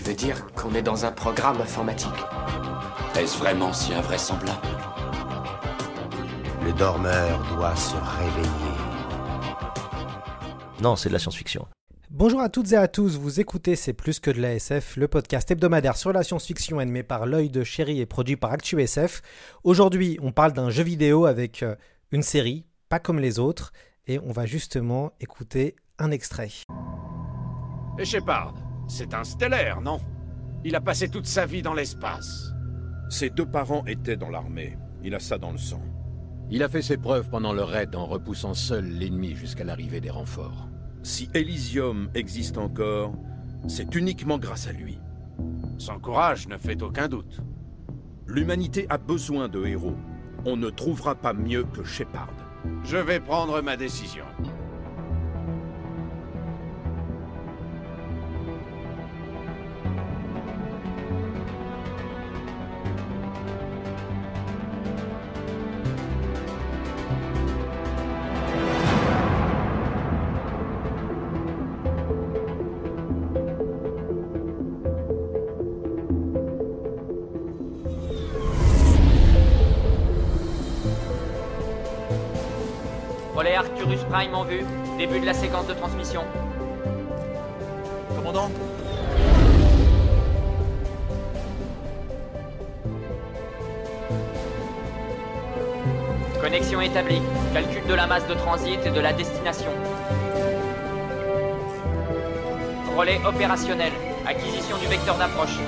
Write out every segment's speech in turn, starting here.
Tu veux dire qu'on est dans un programme informatique Est-ce vraiment si invraisemblable Le dormeur doit se réveiller. Non, c'est de la science-fiction. Bonjour à toutes et à tous, vous écoutez C'est plus que de la SF, le podcast hebdomadaire sur la science-fiction animé par l'œil de chéri et produit par ActuSF. Aujourd'hui, on parle d'un jeu vidéo avec euh, une série, pas comme les autres, et on va justement écouter un extrait. Et Shepard, c'est un stellaire, non? Il a passé toute sa vie dans l'espace. Ses deux parents étaient dans l'armée. Il a ça dans le sang. Il a fait ses preuves pendant le raid en repoussant seul l'ennemi jusqu'à l'arrivée des renforts. Si Elysium existe encore, c'est uniquement grâce à lui. Son courage ne fait aucun doute. L'humanité a besoin de héros. On ne trouvera pas mieux que Shepard. Je vais prendre ma décision. Prime en vue. Début de la séquence de transmission. Commandant Connexion établie. Calcul de la masse de transit et de la destination. Relais opérationnel. Acquisition du vecteur d'approche.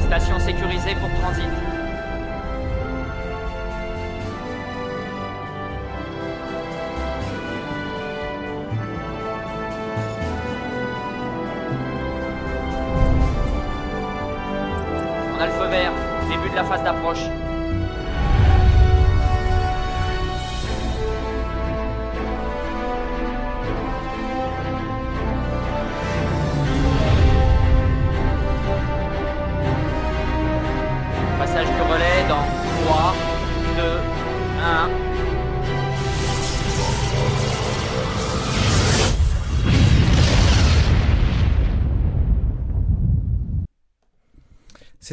Station sécurisée pour transit. La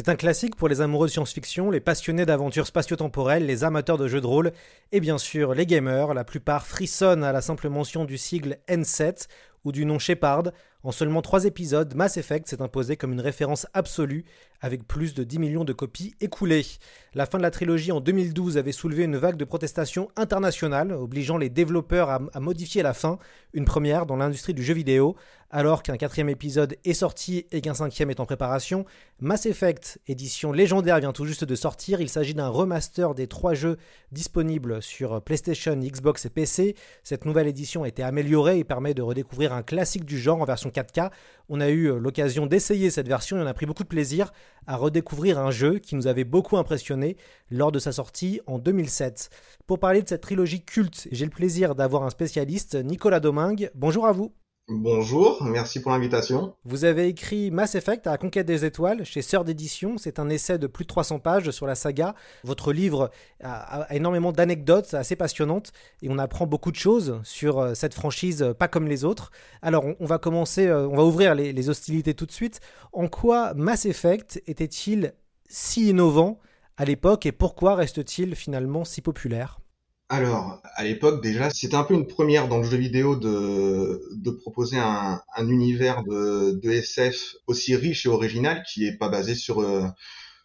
C'est un classique pour les amoureux de science-fiction, les passionnés d'aventures spatio-temporelles, les amateurs de jeux de rôle et bien sûr les gamers. La plupart frissonnent à la simple mention du sigle N7 ou du nom Shepard. En seulement 3 épisodes, Mass Effect s'est imposé comme une référence absolue avec plus de 10 millions de copies écoulées. La fin de la trilogie en 2012 avait soulevé une vague de protestations internationales, obligeant les développeurs à, à modifier la fin, une première dans l'industrie du jeu vidéo. Alors qu'un quatrième épisode est sorti et qu'un cinquième est en préparation, Mass Effect, édition légendaire, vient tout juste de sortir. Il s'agit d'un remaster des trois jeux disponibles sur PlayStation, Xbox et PC. Cette nouvelle édition a été améliorée et permet de redécouvrir un classique du genre en version 4K. On a eu l'occasion d'essayer cette version et on a pris beaucoup de plaisir à redécouvrir un jeu qui nous avait beaucoup impressionné lors de sa sortie en 2007. Pour parler de cette trilogie culte, j'ai le plaisir d'avoir un spécialiste, Nicolas Domingue. Bonjour à vous. Bonjour, merci pour l'invitation. Vous avez écrit Mass Effect à la conquête des étoiles chez Sœur d'édition. C'est un essai de plus de 300 pages sur la saga. Votre livre a, énormément d'anecdotes assez passionnantes et on apprend beaucoup de choses sur cette franchise pas comme les autres. Alors on, va commencer, on va ouvrir les hostilités tout de suite. En quoi Mass Effect était-il si innovant à l'époque et pourquoi reste-t-il finalement si populaire? Alors, à l'époque déjà, c'était un peu une première dans le jeu vidéo de, de proposer un, un univers de, de, SF aussi riche et original qui est pas basé sur euh,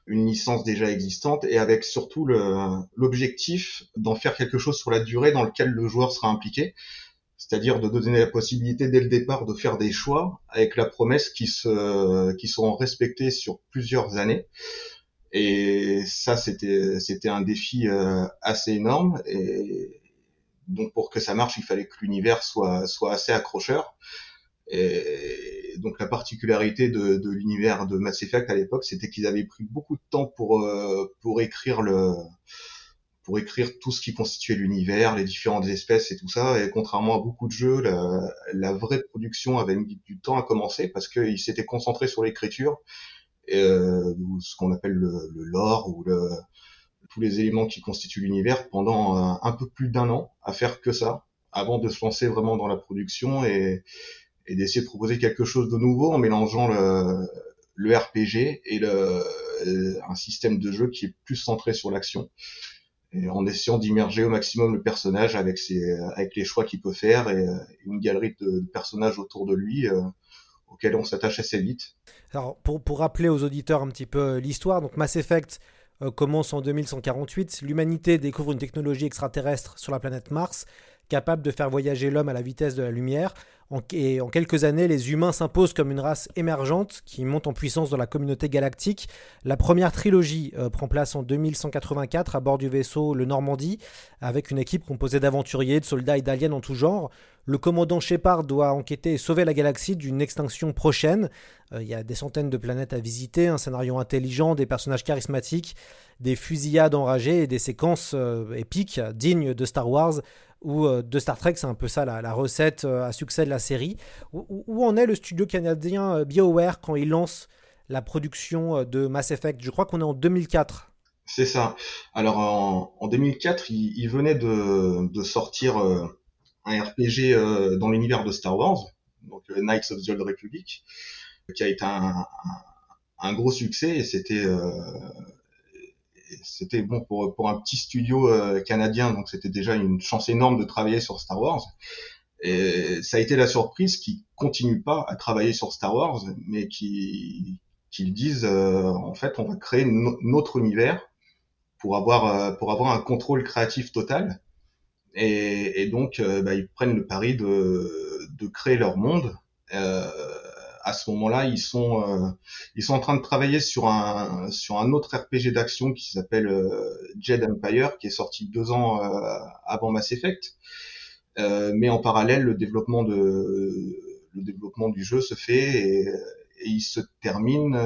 une licence déjà existante et avec surtout l'objectif d'en faire quelque chose sur la durée dans lequel le joueur sera impliqué. C'est-à-dire de donner la possibilité dès le départ de faire des choix avec la promesse qui se, qui seront respectés sur plusieurs années. Et ça, c'était c'était un défi euh, assez énorme. Et donc pour que ça marche, il fallait que l'univers soit soit assez accrocheur. Et donc la particularité de, de l'univers de Mass Effect à l'époque, c'était qu'ils avaient pris beaucoup de temps pour euh, pour écrire le pour écrire tout ce qui constituait l'univers, les différentes espèces et tout ça. Et contrairement à beaucoup de jeux, la, la vraie production avait mis du temps à commencer parce qu'ils s'étaient concentrés sur l'écriture, euh, ce qu'on appelle le, le, lore ou le, tous les éléments qui constituent l'univers pendant un, un peu plus d'un an à faire que ça avant de se lancer vraiment dans la production et, et d'essayer de proposer quelque chose de nouveau en mélangeant le, le RPG et le, un système de jeu qui est plus centré sur l'action. Et en essayant d'immerger au maximum le personnage avec ses avec les choix qu'il peut faire et, une galerie de, personnages autour de lui euh, auxquels on s'attache assez vite. Alors pour, pour rappeler aux auditeurs un petit peu l'histoire, donc Mass Effect euh, commence en 2148, l'humanité découvre une technologie extraterrestre sur la planète Mars capable de faire voyager l'homme à la vitesse de la lumière. Et en quelques années, les humains s'imposent comme une race émergente qui monte en puissance dans la communauté galactique. La première trilogie euh, prend place en 2184 à bord du vaisseau le Normandie, avec une équipe composée d'aventuriers, de soldats et d'aliens en tout genre. Le commandant Shepard doit enquêter et sauver la galaxie d'une extinction prochaine. Euh, il y a des centaines de planètes à visiter, un scénario intelligent, des personnages charismatiques, des fusillades enragées et des séquences euh, épiques dignes de Star Wars ou euh, de Star Trek, c'est un peu ça la, recette euh, à succès de la série. Où, en est le studio canadien euh, BioWare quand il lance la production de Mass Effect? Je crois qu'on est en 2004. C'est ça. Alors en, en 2004, il, venait de, sortir un RPG dans l'univers de Star Wars, donc Knights of the Old Republic, qui a été un, un, un gros succès et c'était c'était bon pour pour un petit studio euh, canadien, donc c'était déjà une chance énorme de travailler sur Star Wars. Et ça a été la surprise qu'ils continuent pas à travailler sur Star Wars, mais qui qu'ils disent euh, en fait on va créer notre univers pour avoir euh, pour avoir un contrôle créatif total. Et, et donc bah, ils prennent le pari de de créer leur monde. Euh, à ce moment-là, ils sont euh, ils sont en train de travailler sur un sur un autre RPG d'action qui s'appelle euh, Jed Empire, qui est sorti deux ans euh, avant Mass Effect. mais en parallèle, le développement de le développement du jeu se fait et, il se termine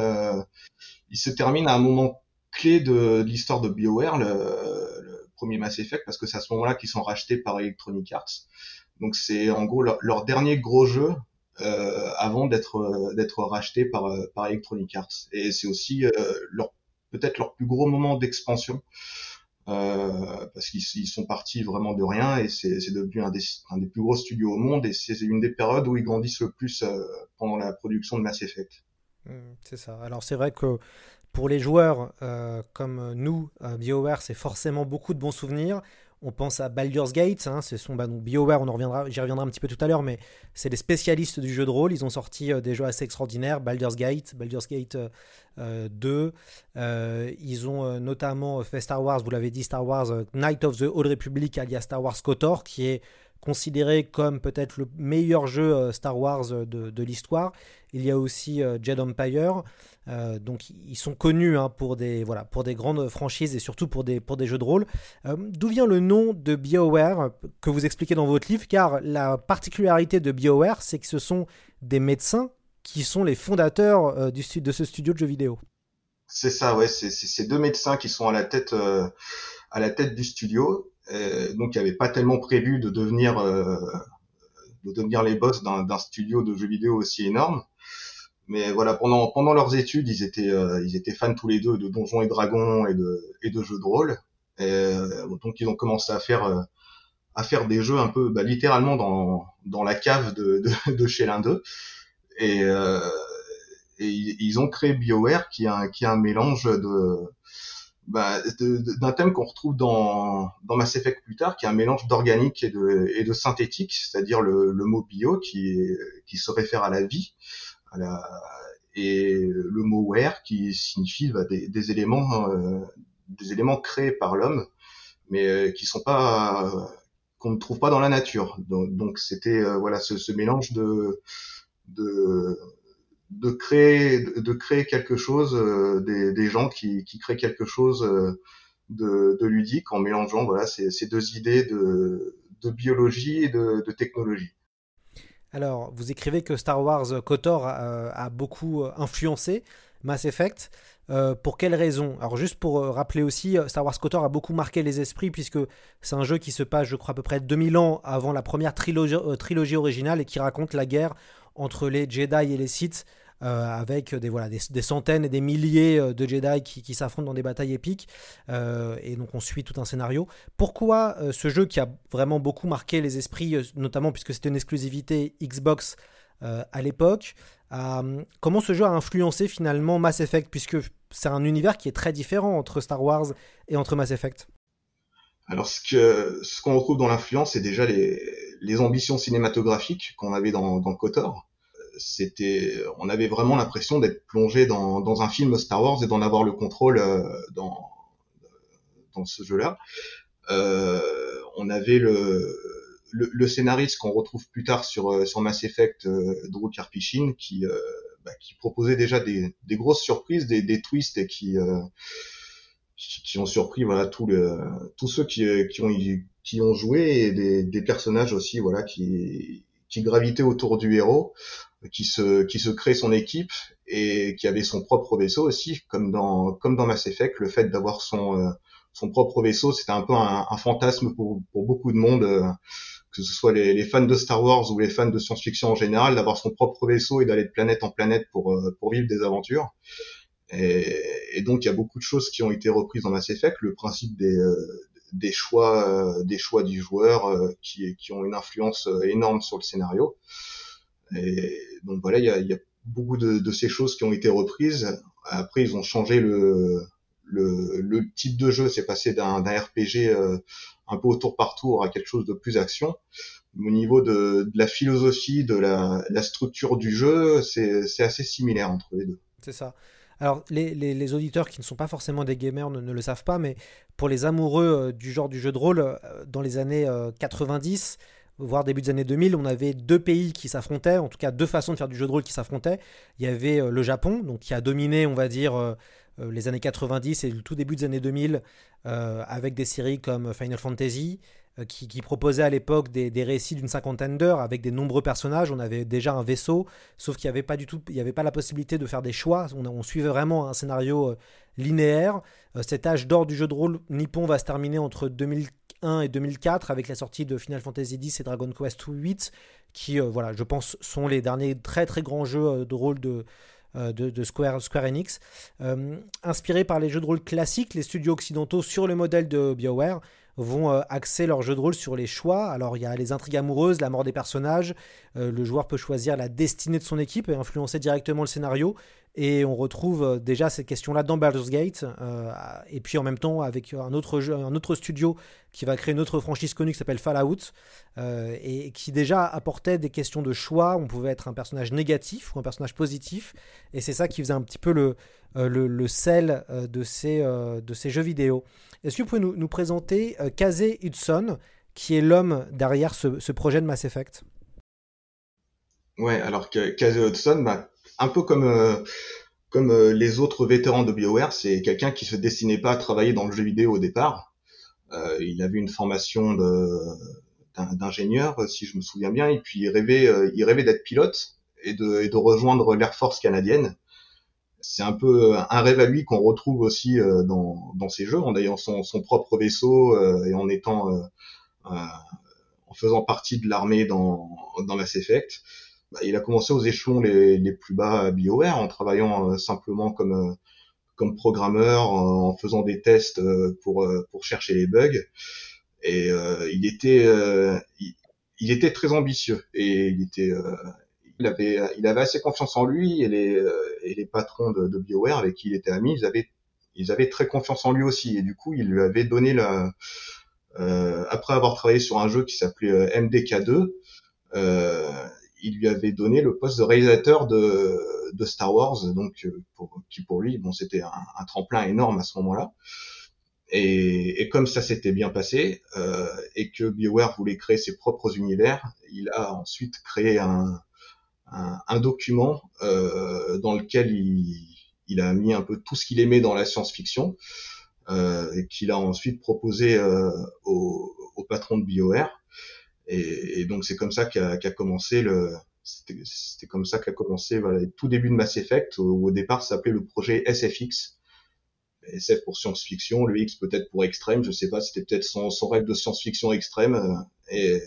il se termine à un moment clé de, l'histoire de BioWare, le, premier Mass Effect, parce que c'est à ce moment-là qu'ils sont rachetés par Electronic Arts. Donc c'est en gros leur, dernier gros jeu euh, avant d'être euh, d'être racheté par euh, par Electronic Arts. Et c'est aussi leur peut-être leur plus gros moment d'expansion. Euh, parce qu'ils sont partis vraiment de rien et c'est devenu un des, un des, plus gros studios au monde et c'est une des périodes où ils grandissent le plus euh, pendant la production de Mass Effect. Mmh, c'est ça. Alors c'est vrai que pour les joueurs euh, comme nous, BioWare, c'est forcément beaucoup de bons souvenirs. On pense à Baldur's Gate, hein, c'est son bah, BioWare, on en reviendra, j'y reviendrai un petit peu tout à l'heure, mais c'est des spécialistes du jeu de rôle. Ils ont sorti euh, des jeux assez extraordinaires, Baldur's Gate, Baldur's Gate 2. Euh, euh, ils ont notamment fait Star Wars, vous l'avez dit, Star Wars Knight of the Old Republic, alias Star Wars KOTOR, qui est considéré comme peut-être le meilleur jeu Star Wars de, de l'histoire. Il y a aussi Jedi Empire. Euh, donc ils sont connus hein, pour, des, grandes franchises et surtout pour des, jeux de rôle. Euh, d'où vient le nom de BioWare que vous expliquez dans votre livre? Car la particularité de BioWare, c'est que ce sont des médecins qui sont les fondateurs euh, de ce studio de jeux vidéo. C'est ça, ouais, c'est ces deux médecins qui sont à la tête, du studio. donc, il n'y avait pas tellement prévu de devenir les boss d'un studio de jeux vidéo aussi énorme mais voilà pendant pendant leurs études ils étaient euh, ils étaient fans tous les deux de donjons et dragons et de et de jeux de rôle. Euh, donc ils ont commencé à faire euh, à faire des jeux un peu bah, littéralement dans dans la cave de de, de chez l'un d'eux. Et, et ils ont créé BioWare qui a qui a un mélange de bah, d'un thème qu'on retrouve dans, dans Mass Effect plus tard, qui est un mélange d'organique et de, et de synthétique, c'est-à-dire le, le mot bio qui, qui se réfère à la vie, et le mot ware qui signifie bah, des, des, éléments euh, des éléments créés par l'homme mais euh, qui sont pas qu'on ne trouve pas dans la nature. Donc c'était euh, voilà ce, ce, mélange de de de créer de créer quelque chose des, des, gens qui, qui créent quelque chose de, de ludique en mélangeant voilà ces, ces deux idées de, de biologie et de, de technologie Alors, vous écrivez que Star Wars KOTOR a, beaucoup influencé Mass Effect. pour quelles raisons? Alors juste pour rappeler aussi, Star Wars KOTOR a beaucoup marqué les esprits puisque c'est un jeu qui se passe, je crois, à peu près 2000 ans avant la première trilogie, originale et qui raconte la guerre entre les Jedi et les Sith euh, avec des, voilà, des, centaines et des milliers euh, de Jedi qui, s'affrontent dans des batailles épiques. Euh, et donc on suit tout un scénario. Pourquoi ce jeu qui a vraiment beaucoup marqué les esprits, notamment puisque c'était une exclusivité Xbox à l'époque, comment ce jeu a influencé finalement Mass Effect, puisque c'est un univers qui est très différent entre Star Wars et entre Mass Effect? Alors ce que ce qu'on retrouve dans l'influence, c'est déjà les, les ambitions cinématographiques qu'on avait dans, dans Kotor c'était, on avait vraiment l'impression d'être plongé dans, dans, un film Star Wars et d'en avoir le contrôle euh, dans, dans ce jeu-là. Euh, on avait le, le, le scénariste qu'on retrouve plus tard sur, euh, sur Mass Effect, Drew Karpyshyn, qui, bah, qui proposait déjà des, des, grosses surprises, des, des twists et qui, qui, ont surpris voilà tous le, tous ceux qui, qui ont qui ont joué et des, des personnages aussi voilà qui qui gravitaient autour du héros qui se qui se crée son équipe et qui avait son propre vaisseau aussi, comme dans comme dans Mass Effect, le fait d'avoir son euh, son propre vaisseau, c'était un peu un, un, fantasme pour pour beaucoup de monde, euh, que ce soit les, les, fans de Star Wars ou les fans de science-fiction en général, d'avoir son propre vaisseau et d'aller de planète en planète pour euh, pour vivre des aventures. Et, et, donc il y a beaucoup de choses qui ont été reprises dans Mass Effect, le principe des des choix des choix du joueur qui qui ont une influence énorme sur le scénario. Donc voilà, il y a, beaucoup de, ces choses qui ont été reprises. Après, ils ont changé le, type de jeu. C'est passé d'un RPG euh, un peu au tour par tour à quelque chose de plus action. Au niveau de, la philosophie, de la, structure du jeu, c'est assez similaire entre les deux. C'est ça. Alors, les, auditeurs qui ne sont pas forcément des gamers ne, ne, le savent pas, mais pour les amoureux euh, du genre du jeu de rôle, euh, dans les années 90, voire début des années 2000, on avait deux pays qui s'affrontaient, en tout cas deux façons de faire du jeu de rôle qui s'affrontaient. Il y avait euh, le Japon, donc qui a dominé, on va dire, euh, euh, les années 90 et le tout début des années 2000, avec des séries comme Final Fantasy, qui, qui, proposait à l'époque des, récits d'une cinquantaine d'heures avec des nombreux personnages. On avait déjà un vaisseau, sauf qu'il n'y avait pas du tout, il n'y avait pas la possibilité de faire des choix. On suivait vraiment un scénario linéaire. cet âge d'or du jeu de rôle nippon va se terminer entre 2000 et 2004 avec la sortie de Final Fantasy X et Dragon Quest 8 qui, euh, voilà, je pense, sont les derniers très très grands jeux euh, de rôle de, euh, de, Square, Square Enix. inspirés par les jeux de rôle classiques, les studios occidentaux sur le modèle de BioWare vont axer leur jeu de rôle sur les choix. Alors il y a les intrigues amoureuses, la mort des personnages, le joueur peut choisir la destinée de son équipe et influencer directement le scénario. Et on retrouve euh, déjà ces questions-là dans Baldur's Gate. Euh, et puis en même temps, avec un autre, jeu, un autre studio qui va créer une autre franchise connue qui s'appelle Fallout. Euh, et qui déjà apportait des questions de choix. On pouvait être un personnage négatif ou un personnage positif. Et c'est ça qui faisait un petit peu le, sel de ces, jeux vidéo. Est-ce que vous pouvez nous, présenter Kazé Hudson, qui est l'homme derrière ce, ce, projet de Mass Effect? Ouais, alors Kazé Hudson, bah, un peu comme euh, comme euh, les autres vétérans de BioWare, c'est quelqu'un qui se destinait pas à travailler dans le jeu vidéo au départ. Euh, il avait une formation d'ingénieur, si je me souviens bien, et puis il rêvait, il rêvait d'être pilote et de, rejoindre l'Air Force canadienne. C'est un peu un rêve à lui qu'on retrouve aussi dans, dans jeux, en ayant son, son propre vaisseau et en étant en faisant partie de l'armée dans, dans Mass Effect. Bah, il a commencé aux échelons les, plus bas à BioWare en travaillant euh, simplement comme euh, comme programmeur, en faisant des tests euh, pour pour chercher les bugs. Et il était il, était très ambitieux et il était il avait il avait assez confiance en lui et les et les patrons de, BioWare avec qui il était ami, ils avaient ils avaient très confiance en lui aussi et du coup il lui avait donné la euh, après avoir travaillé sur un jeu qui s'appelait MDK2 euh, il lui avait donné le poste de réalisateur de, de Star Wars, donc euh, pour, qui pour lui, bon, c'était un, tremplin énorme à ce moment-là. Et, et, comme ça s'était bien passé euh, et que BioWare voulait créer ses propres univers, il a ensuite créé un, un, un document euh, dans lequel il, il, a mis un peu tout ce qu'il aimait dans la science-fiction euh, et qu'il a ensuite proposé euh, au, au, patron de BioWare Et, donc c'est comme ça qu'a commencé le c'était comme ça qu'a commencé voilà, tout début de Mass Effect où au départ ça s'appelait le projet SFX SF pour science-fiction, le X peut-être pour extrême, je sais pas, c'était peut-être son, son, rêve de science-fiction extrême. Euh, et,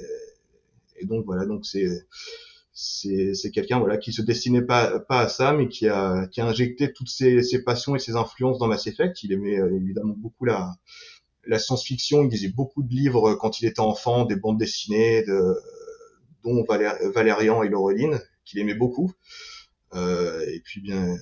et, donc voilà, donc c'est c'est quelqu'un voilà qui se destinait pas pas à ça, mais qui a qui a injecté toutes ses, ses passions et ses influences dans Mass Effect. Il aimait euh, évidemment beaucoup la la science-fiction. Il lisait beaucoup de livres quand il était enfant, des bandes dessinées, de, dont Valérian et Laureline, qu'il aimait beaucoup. Euh, et puis bien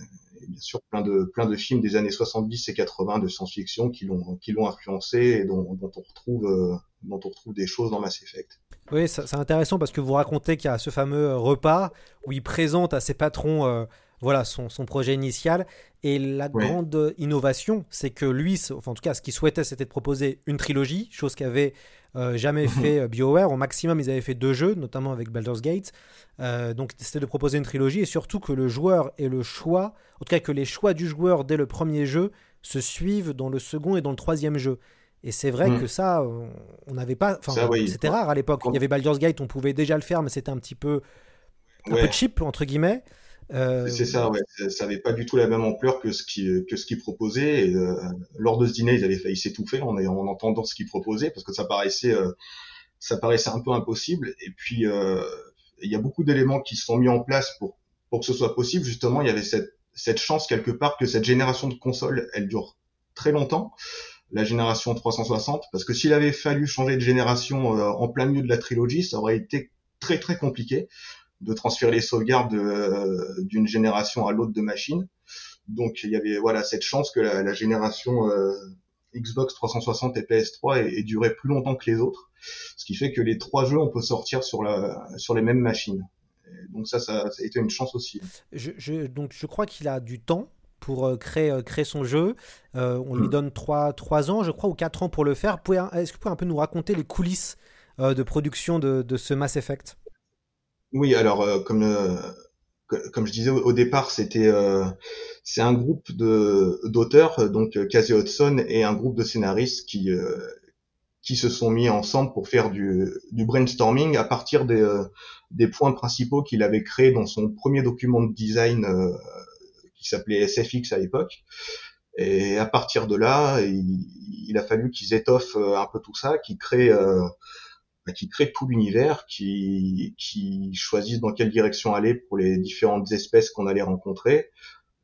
sûr plein de films des années 70 et 80 de science-fiction qui l'ont influencé et dont, dont on retrouve euh, dont on retrouve des choses dans Mass Effect. Oui, c'est intéressant parce que vous racontez qu'il y a ce fameux repas où il présente à ses patrons euh, voilà son, son, projet initial et la grande innovation, c'est que lui, enfin en tout cas ce qu'il souhaitait, c'était de proposer une trilogie, chose qu'avait euh, jamais mhm. fait BioWare. Au maximum, ils avaient fait deux jeux, notamment avec Baldur's Gate. Euh, donc c'était de proposer une trilogie et surtout que le joueur ait le choix, en tout cas que les choix du joueur dès le premier jeu se suivent dans le second et dans le troisième jeu. Et c'est vrai mhm. que ça, on n'avait pas. Enfin, c'était rare à l'époque. Il y avait Baldur's Gate, on pouvait déjà le faire, mais c'était un petit peu, un peu cheap entre guillemets. Euh, c'est ça, ouais. Ça n'avait pas du tout la même ampleur que ce qui que ce qu'ils proposaient. Euh, lors de ce dîner, ils avaient failli s'étouffer en, en entendant ce qu'ils proposaient parce que ça paraissait euh, ça paraissait un peu impossible. Et puis il y a beaucoup d'éléments qui se sont mis en place pour pour que ce soit possible. Justement, il y avait cette cette chance quelque part que cette génération de consoles, elle dure très longtemps. La génération 360, parce que s'il avait fallu changer de génération en plein milieu de la trilogie, ça aurait été très très compliqué de transférer les sauvegardes euh, d'une génération à l'autre de machines. Donc il y avait voilà cette chance que la, génération euh, Xbox 360 et PS3 ait, duré plus longtemps que les autres, ce qui fait que les trois jeux on peut sortir sur la sur les mêmes machines. donc ça, ça, ça a été une chance aussi. Je, donc je crois qu'il a du temps pour euh, créer, créer son jeu. on lui mm. donne 3, 3 ans, je crois, ou 4 ans pour le faire. Est-ce que vous pouvez un peu nous raconter les coulisses de production de, de, ce Mass Effect? Oui, alors euh, comme euh, comme je disais au, départ, c'était euh, c'est un groupe de d'auteurs, donc Casey Hudson et un groupe de scénaristes qui qui se sont mis ensemble pour faire du, du brainstorming à partir des, des points principaux qu'il avait créés dans son premier document de design qui s'appelait SFX à l'époque. Et à partir de là, il, il a fallu qu'ils étoffent un peu tout ça, qu'ils créent bah, qui crée tout l'univers, qui, qui dans quelle direction aller pour les différentes espèces qu'on allait rencontrer,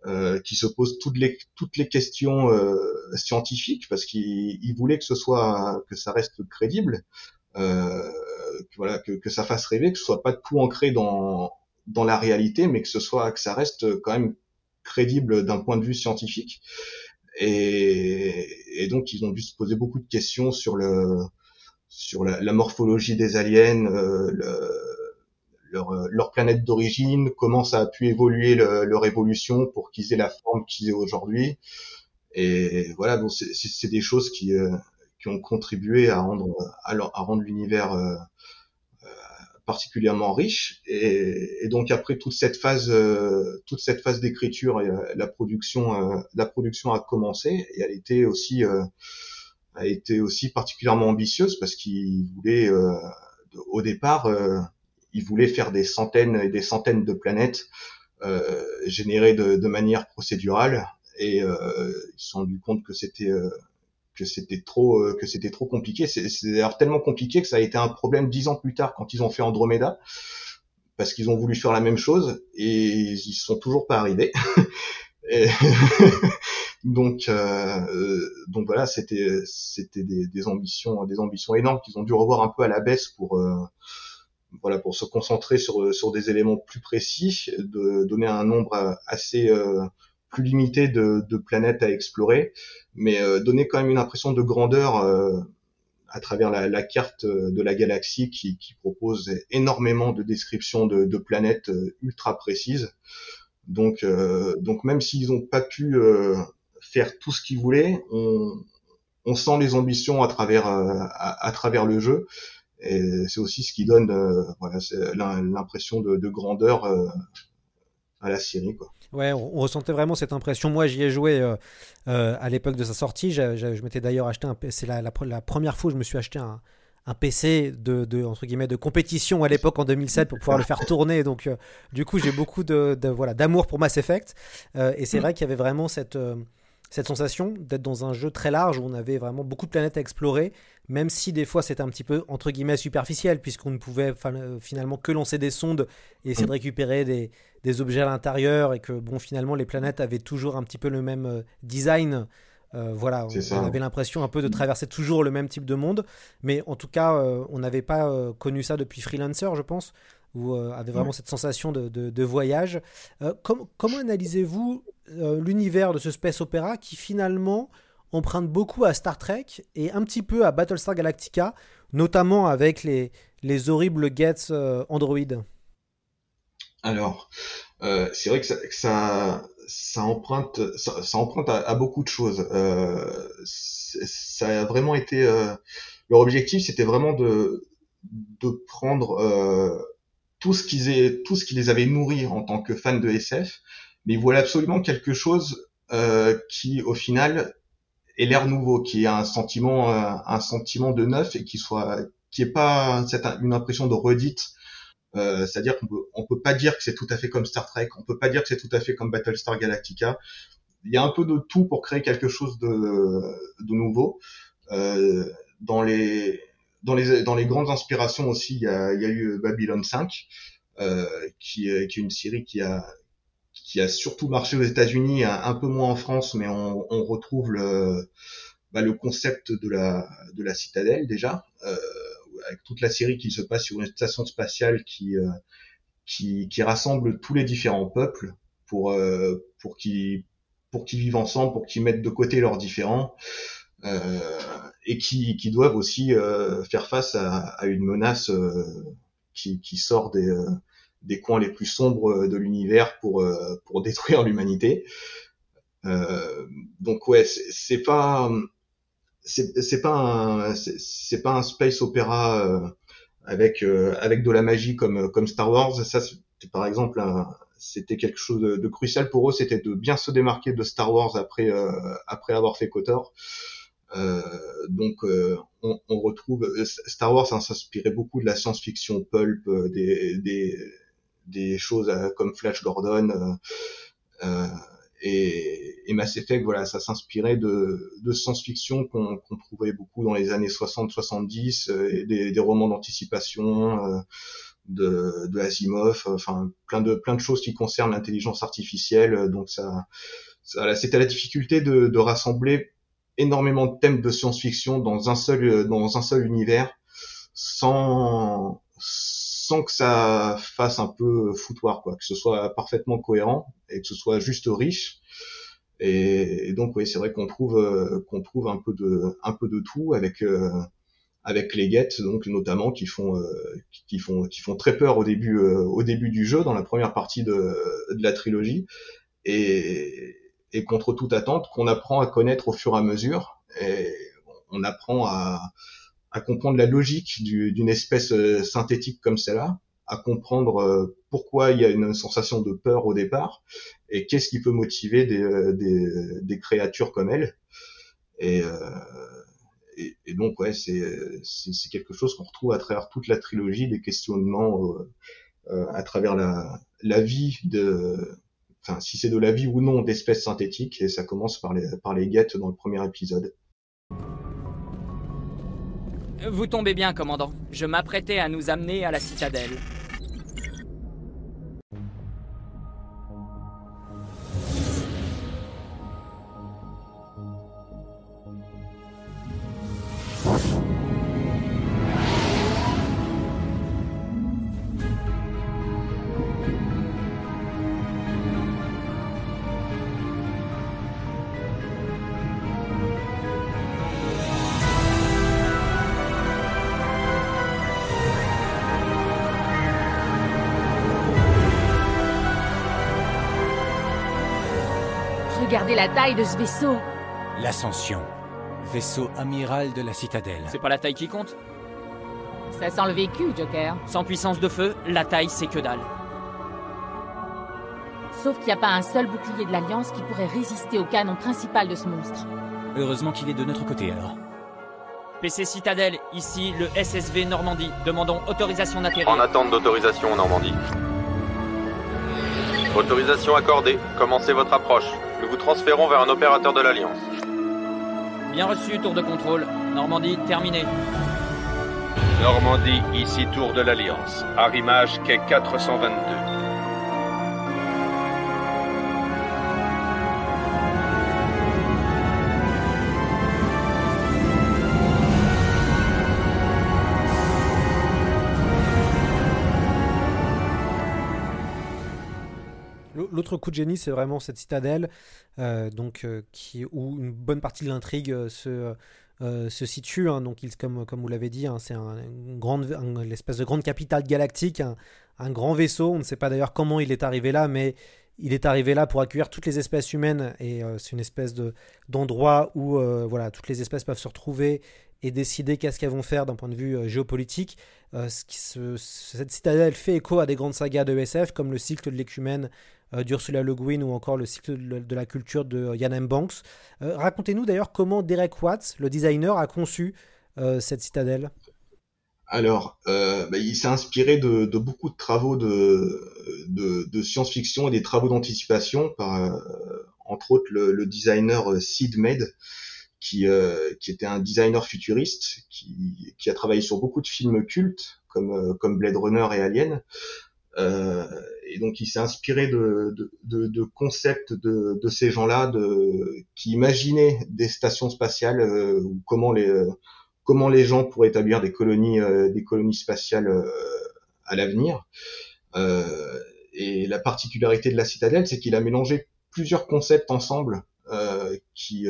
euh, qui se posent toutes les toutes les questions euh, scientifiques parce qu'ils voulaient que ce soit que ça reste crédible, euh, que, voilà que, que ça fasse rêver, que ce soit pas tout ancré dans dans la réalité, mais que ce soit que ça reste quand même crédible d'un point de vue scientifique. Et, et, donc ils ont dû se poser beaucoup de questions sur le sur la, la, morphologie des aliens, euh, le, leur, leur, planète d'origine, comment ça a pu évoluer le, leur évolution pour qu'ils aient la forme qu'ils aient aujourd'hui. Et voilà, donc c'est des choses qui, euh, qui ont contribué à rendre, à, à rendre l'univers euh, euh particulièrement riche. Et, et, donc après toute cette phase, euh, toute cette phase d'écriture, la production, la production a commencé et elle était aussi a été aussi particulièrement ambitieuse parce qu'il voulait, euh, au départ, euh, il voulait faire des centaines et des centaines de planètes euh, générées de, de, manière procédurale et ils se sont rendus compte que c'était que c'était trop que c'était trop compliqué. C'est d'ailleurs tellement compliqué que ça a été un problème dix ans plus tard quand ils ont fait Andromeda parce qu'ils ont voulu faire la même chose et ils sont toujours pas arrivés. donc, euh, donc voilà, c'était c'était des, des, ambitions des ambitions énormes qu'ils ont dû revoir un peu à la baisse pour euh, voilà pour se concentrer sur sur des éléments plus précis, de donner un nombre assez euh, plus limité de, de, planètes à explorer, mais euh, donner quand même une impression de grandeur à travers la, la, carte de la galaxie qui, qui propose énormément de descriptions de, de planètes ultra précises. Donc, euh, donc même s'ils n'ont pas pu euh, faire tout ce qu'ils voulaient, on, on, sent les ambitions à travers euh, à, à, travers le jeu. Et c'est aussi ce qui donne voilà, l'impression de, de, grandeur à la série. Quoi. Ouais, on, ressentait vraiment cette impression. Moi, j'y ai joué euh, à l'époque de sa sortie. Je, je, je m'étais d'ailleurs acheté un. C'est la, la, la, première fois où je me suis acheté un, un PC de, entre guillemets de compétition à l'époque en 2007 pour pouvoir le faire tourner. Donc euh, du coup j'ai beaucoup de, voilà d'amour pour Mass Effect euh, et c'est vrai qu'il y avait vraiment cette euh, cette sensation d'être dans un jeu très large où on avait vraiment beaucoup de planètes à explorer, même si des fois c'était un petit peu entre guillemets superficiel puisqu'on ne pouvait finalement que lancer des sondes et essayer de récupérer des, des objets à l'intérieur et que bon finalement les planètes avaient toujours un petit peu le même design. Euh, voilà, on, avait l'impression un peu de traverser toujours le même type de monde, mais en tout cas, euh, on n'avait pas euh, connu ça depuis Freelancer, je pense, où avait vraiment cette sensation de, voyage. comment analysez-vous l'univers de ce space opéra qui finalement emprunte beaucoup à Star Trek et un petit peu à Battlestar Galactica, notamment avec les, les horribles gates Android Alors, c'est vrai que ça, ça emprunte, ça, emprunte à, beaucoup de choses. Euh, ça a vraiment été euh, leur objectif, c'était vraiment de de prendre euh, tout ce qu'ils tout ce qui les avait nourris en tant que fans de SF, mais ils voulaient absolument quelque chose qui, au final, est l'air nouveau, qui ait un sentiment, un sentiment de neuf et qui soit, qui est pas cette, une impression de redite euh, c'est-à-dire qu'on peut, on peut pas dire que c'est tout à fait comme Star Trek, on peut pas dire que c'est tout à fait comme Battlestar Galactica. Il y a un peu de tout pour créer quelque chose de, de nouveau. Euh, dans les dans les dans les grandes inspirations aussi, il y a, y a eu Babylon 5, euh, qui, est, qui est une série qui a qui a surtout marché aux États-Unis, un, peu moins en France, mais on, on retrouve le bah, le concept de la de la citadelle déjà. Euh, avec toute la série qui se passe sur une station spatiale qui euh, qui, qui, rassemble tous les différents peuples pour euh, pour qu'ils pour qu'ils vivent ensemble, pour qu'ils mettent de côté leurs différends euh, et qui, qui doivent aussi euh, faire face à, à une menace euh, qui, qui sort des des coins les plus sombres de l'univers pour pour détruire l'humanité. donc ouais, c'est pas c'est pas c'est pas un space opéra euh, avec euh, avec de la magie comme comme Star Wars. Ça, par exemple, c'était quelque chose de, crucial pour eux, c'était de bien se démarquer de Star Wars après euh, après avoir fait Kotor. Donc on, on, retrouve Star Wars hein, s'inspirait beaucoup de la science-fiction pulp, des, des, des choses comme Flash Gordon. Euh, et, et Mass Effect, voilà, ça s'inspirait de, de science-fiction qu'on trouvait beaucoup dans les années 60-70, euh, des, des, romans d'anticipation euh, de, de Asimov, enfin plein de plein de choses qui concernent l'intelligence artificielle. Donc ça, ça c'était la difficulté de, de rassembler énormément de thèmes de science-fiction dans un seul dans un seul univers, sans sans que ça fasse un peu foutoir, quoi, que ce soit parfaitement cohérent et que ce soit juste riche. Et, donc oui, c'est vrai qu'on trouve euh, qu'on trouve un peu de un peu de tout avec euh, avec les guettes donc notamment qui font euh, qui font qui font très peur au début au début du jeu dans la première partie de, de la trilogie et, et contre toute attente qu'on apprend à connaître au fur et à mesure et on apprend à à comprendre la logique d'une espèce euh, synthétique comme celle-là, à comprendre euh, pourquoi il y a une sensation de peur au départ et qu'est-ce qui peut motiver des, euh, des, des créatures comme elle. Et, et, et donc ouais, c'est quelque chose qu'on retrouve à travers toute la trilogie, des questionnements à travers la, la vie de, enfin si c'est de la vie ou non d'espèces synthétiques. Et ça commence par les par les guettes dans le premier épisode. Vous tombez bien, commandant. Je m'apprêtais à nous amener à la citadelle. La taille de ce vaisseau. L'Ascension. Vaisseau amiral de la citadelle. C'est pas la taille qui compte? Ça sent le vécu, Joker. Sans puissance de feu, la taille c'est que dalle. Sauf qu'il n'y a pas un seul bouclier de l'Alliance qui pourrait résister au canon principal de ce monstre. Heureusement qu'il est de notre côté alors. PC Citadel, ici le SSV Normandie. Demandons autorisation d'atterrir. En attente d'autorisation Normandie. Autorisation accordée. Commencez votre approche. Nous vous transférons vers un opérateur de l'Alliance. Bien reçu, tour de contrôle. Normandie, terminé. Normandie, ici tour de l'Alliance. Arrimage quai 422. Coup de génie, c'est vraiment cette citadelle, euh, donc, euh, qui, où une bonne partie de l'intrigue euh, se, se situe. Hein, donc, comme, comme vous l'avez dit, hein, c'est un, un, l'espèce de grande capitale galactique, un, grand vaisseau. On ne sait pas d'ailleurs comment il est arrivé là, mais il est arrivé là pour accueillir toutes les espèces humaines et c'est une espèce de, d'endroit où voilà, toutes les espèces peuvent se retrouver et décider qu'est-ce qu'elles vont faire d'un point de vue géopolitique. ce qui se, cette citadelle fait écho à des grandes sagas de SF comme le cycle de l'écumène d'Ursula Le Guin ou encore le cycle de, la culture de Ian M. Banks. racontez-nous d'ailleurs comment Derek Watts, le designer, a conçu cette citadelle. Alors, euh, bah, il s'est inspiré de, beaucoup de travaux de, science-fiction et des travaux d'anticipation par, euh, entre autres, le, designer Sid Mead, qui, euh, était un designer futuriste, qui, a travaillé sur beaucoup de films cultes, comme Blade Runner et Alien. Et donc, il s'est inspiré de, de, de, concepts de, de ces gens-là, de, qui imaginaient des stations spatiales, ou comment les comment les gens pourraient établir des colonies, euh, des colonies spatiales euh, à l'avenir. Euh, et la particularité de la citadelle, c'est qu'il a mélangé plusieurs concepts ensemble qui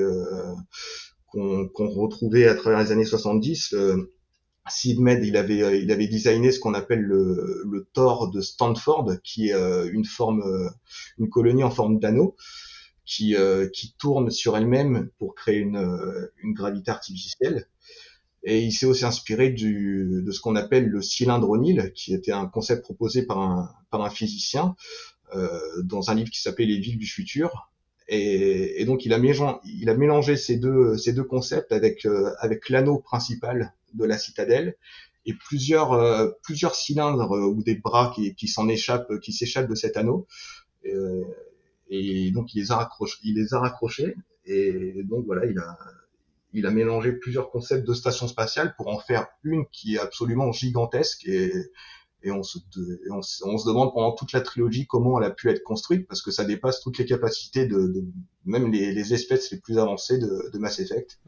qu'on qu retrouvait à travers les années 70. Sid Med, il avait, il avait designé ce qu'on appelle le, le Thor de Stanford, qui est une forme, une colonie en forme d'anneau, qui, qui tourne sur elle-même pour créer une, une gravité artificielle. Et il s'est aussi inspiré du, de ce qu'on appelle le cylindre O'Neill, qui était un concept proposé par un, par un physicien euh, dans un livre qui s'appelait Les villes du futur. Et, et, donc il a, mélangé, il a mélangé ces deux, ces deux concepts avec, euh, avec l'anneau principal de la citadelle et plusieurs, euh, plusieurs cylindres euh, ou des bras qui, qui s'en échappent, qui s'échappent de cet anneau. Euh, et donc il les a raccrochés, il les a raccrochés. Et donc voilà, il a, il a mélangé plusieurs concepts de station spatiale pour en faire une qui est absolument gigantesque et, et, on, se, on, on, se demande pendant toute la trilogie comment elle a pu être construite parce que ça dépasse toutes les capacités de, de même les, les, espèces les plus avancées de, de Mass Effect.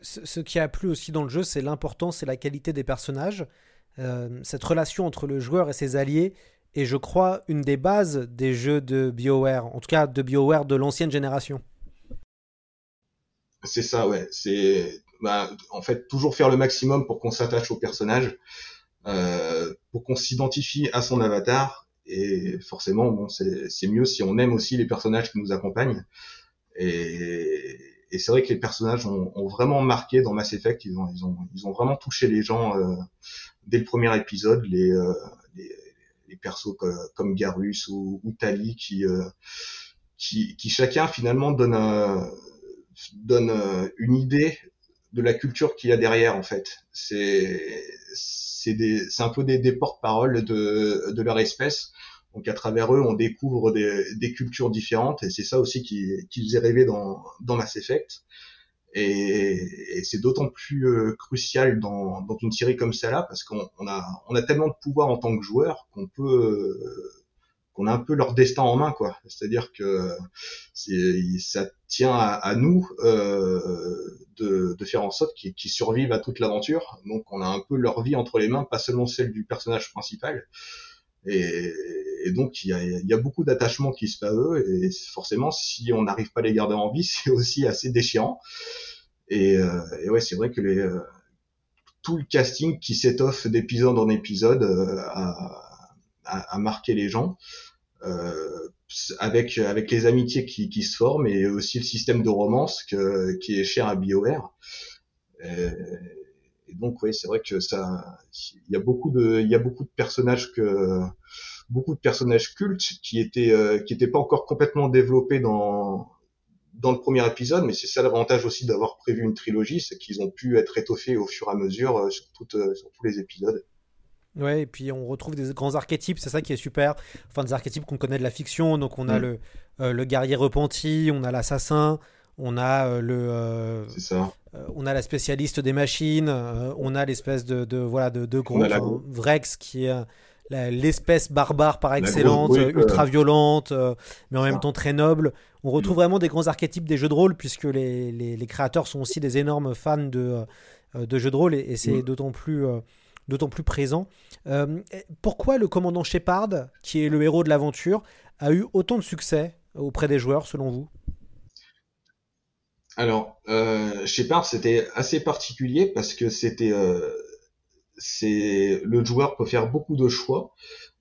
Ce, qui a plu aussi dans le jeu, c'est l'importance et la qualité des personnages. Euh, cette relation entre le joueur et ses alliés est, je crois, une des bases des jeux de BioWare, en tout cas de BioWare de l'ancienne génération. C'est ça, ouais. C'est bah, en fait toujours faire le maximum pour qu'on s'attache au personnage, euh, pour qu'on s'identifie à son avatar. Et forcément, bon, c'est mieux si on aime aussi les personnages qui nous accompagnent. Et, et c'est vrai que les personnages ont, ont, vraiment marqué dans Mass Effect. Ils ont, ils ont, ils ont vraiment touché les gens euh, dès le premier épisode. Les, euh, les, les persos comme, comme, Garus ou, ou Tali qui, euh, qui, qui chacun finalement donne un donne euh, une idée de la culture qu'il y a derrière en fait. C'est c'est un peu des, des porte-paroles de de leur espèce. Donc à travers eux, on découvre des, des cultures différentes et c'est ça aussi qui qui faisait rêver dans dans Mass Effect. Et, et c'est d'autant plus euh, crucial dans, dans une série comme celle-là parce qu'on on a on a tellement de pouvoir en tant que joueur qu'on peut euh, qu'on a un peu leur destin en main, quoi. C'est-à-dire que ça tient à, à nous euh, de, de, faire en sorte qu'ils, qu'ils survivent à toute l'aventure. Donc, on a un peu leur vie entre les mains, pas seulement celle du personnage principal. Et, et donc, il y a, y a beaucoup d'attachement qui se fait à eux. Et forcément, si on n'arrive pas à les garder en vie, c'est aussi assez déchirant. Et, euh, et ouais, c'est vrai que les, euh, tout le casting qui s'étoffe d'épisode en épisode euh, a, à, à, marquer les gens euh, avec avec les amitiés qui, qui, se forment et aussi le système de romance que, qui est cher à BioWare. Et, et donc oui, c'est vrai que ça, il y a beaucoup de, il y a beaucoup de personnages que, beaucoup de personnages cultes qui étaient, euh, qui étaient pas encore complètement développés dans dans le premier épisode, mais c'est ça l'avantage aussi d'avoir prévu une trilogie, c'est qu'ils ont pu être étoffés au fur et à mesure euh, sur, toutes, euh, sur tous les épisodes. Ouais, et puis on retrouve des grands archétypes, c'est ça qui est super. Enfin, des archétypes qu'on connaît de la fiction. Donc on a Mm. le, le guerrier repenti, on a l'assassin, on a le. ça. on a la spécialiste des machines, on a l'espèce de, de voilà de, de gros Vrex qui est l'espèce barbare par excellence, brute, euh, ultra violente, euh, mais en même temps très noble. On retrouve vraiment des grands archétypes des jeux de rôle puisque les, les, les créateurs sont aussi des énormes fans de, euh, de jeux de rôle et, et c'est Mm. d'autant plus d'autant plus présent. Euh, pourquoi le commandant Shepard, qui est le héros de l'aventure, a eu autant de succès auprès des joueurs selon vous? Alors, euh, Shepard, c'était assez particulier parce que c'était, euh, c'est le joueur peut faire beaucoup de choix,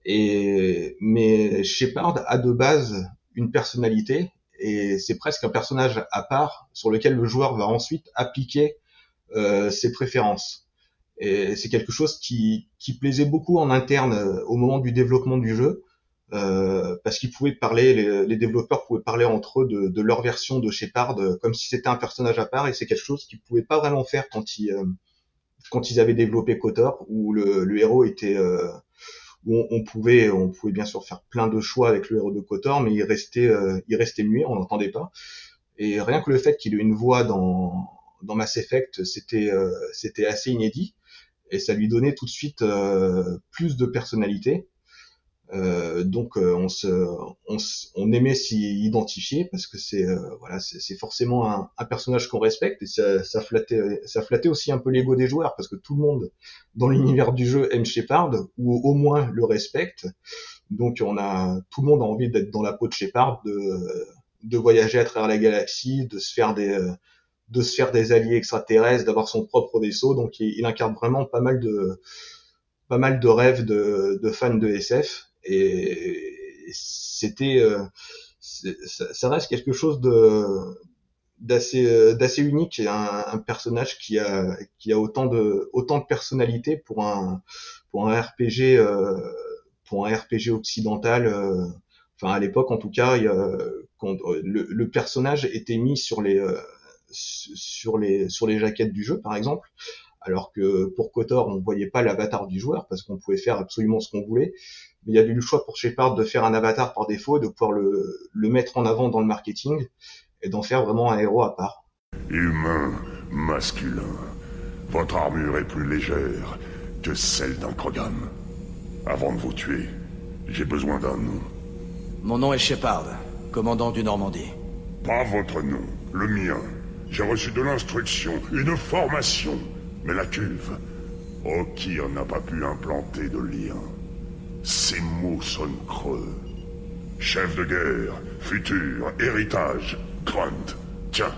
et mais Shepard a de base une personnalité et c'est presque un personnage à part sur lequel le joueur va ensuite appliquer euh, ses préférences. Et c'est quelque chose qui, qui plaisait beaucoup en interne euh, au moment du développement du jeu. Euh, parce qu'ils pouvaient parler, les, les développeurs pouvaient parler entre eux de, de leur version de Shepard euh, comme si c'était un personnage à part et c'est quelque chose qu'ils pouvaient pas vraiment faire quand ils euh, quand ils avaient développé KOTOR où le, le héros était euh, où on, pouvait on pouvait bien sûr faire plein de choix avec le héros de KOTOR mais il restait euh, il restait muet on n'entendait pas. Et rien que le fait qu'il ait une voix dans dans Mass Effect c'était euh, c'était assez inédit et ça lui donnait tout de suite plus de personnalité euh, donc euh, on se, on, se- on aimait s'y identifier parce que c'est euh, voilà c'est forcément un, un personnage qu'on respecte et ça, ça flattait ça flattait aussi un peu l'ego des joueurs parce que tout le monde dans l'univers du jeu aime Shepard ou au moins le respecte. Donc on a tout le monde a envie d'être dans la peau de Shepard de de voyager à travers la galaxie de se faire des de se faire des alliés extraterrestres d'avoir son propre vaisseau. Donc il, il incarne vraiment pas mal de pas mal de rêves de, de fans de SF et c'était euh, ça, ça reste quelque chose de d'assez euh, d'assez unique et un, un personnage qui a qui a autant de autant de personnalité pour un pour un RPG euh, pour un RPG occidental euh, enfin à l'époque en tout cas il quand euh, le, le personnage était mis sur les euh, sur les sur les jaquettes du jeu par exemple alors que pour Kotor on voyait pas l'avatar du joueur parce qu'on pouvait faire absolument ce qu'on voulait mais il y a eu le choix pour Shepard de faire un avatar par défaut et de pouvoir le, le mettre en avant dans le marketing et d'en faire vraiment un héros à part. Humain, masculin. Votre armure est plus légère que celle d'un Krogan. Avant de vous tuer, j'ai besoin d'un nom. Mon nom est Shepard, commandant du Normandie. Pas votre nom, le mien. J'ai reçu de l'instruction, une formation. Mais la cuve, Okir n'a pas pu implanter de lien? Ces mots sonnent creux. Chef de guerre, futur, héritage, grunt. Tiens,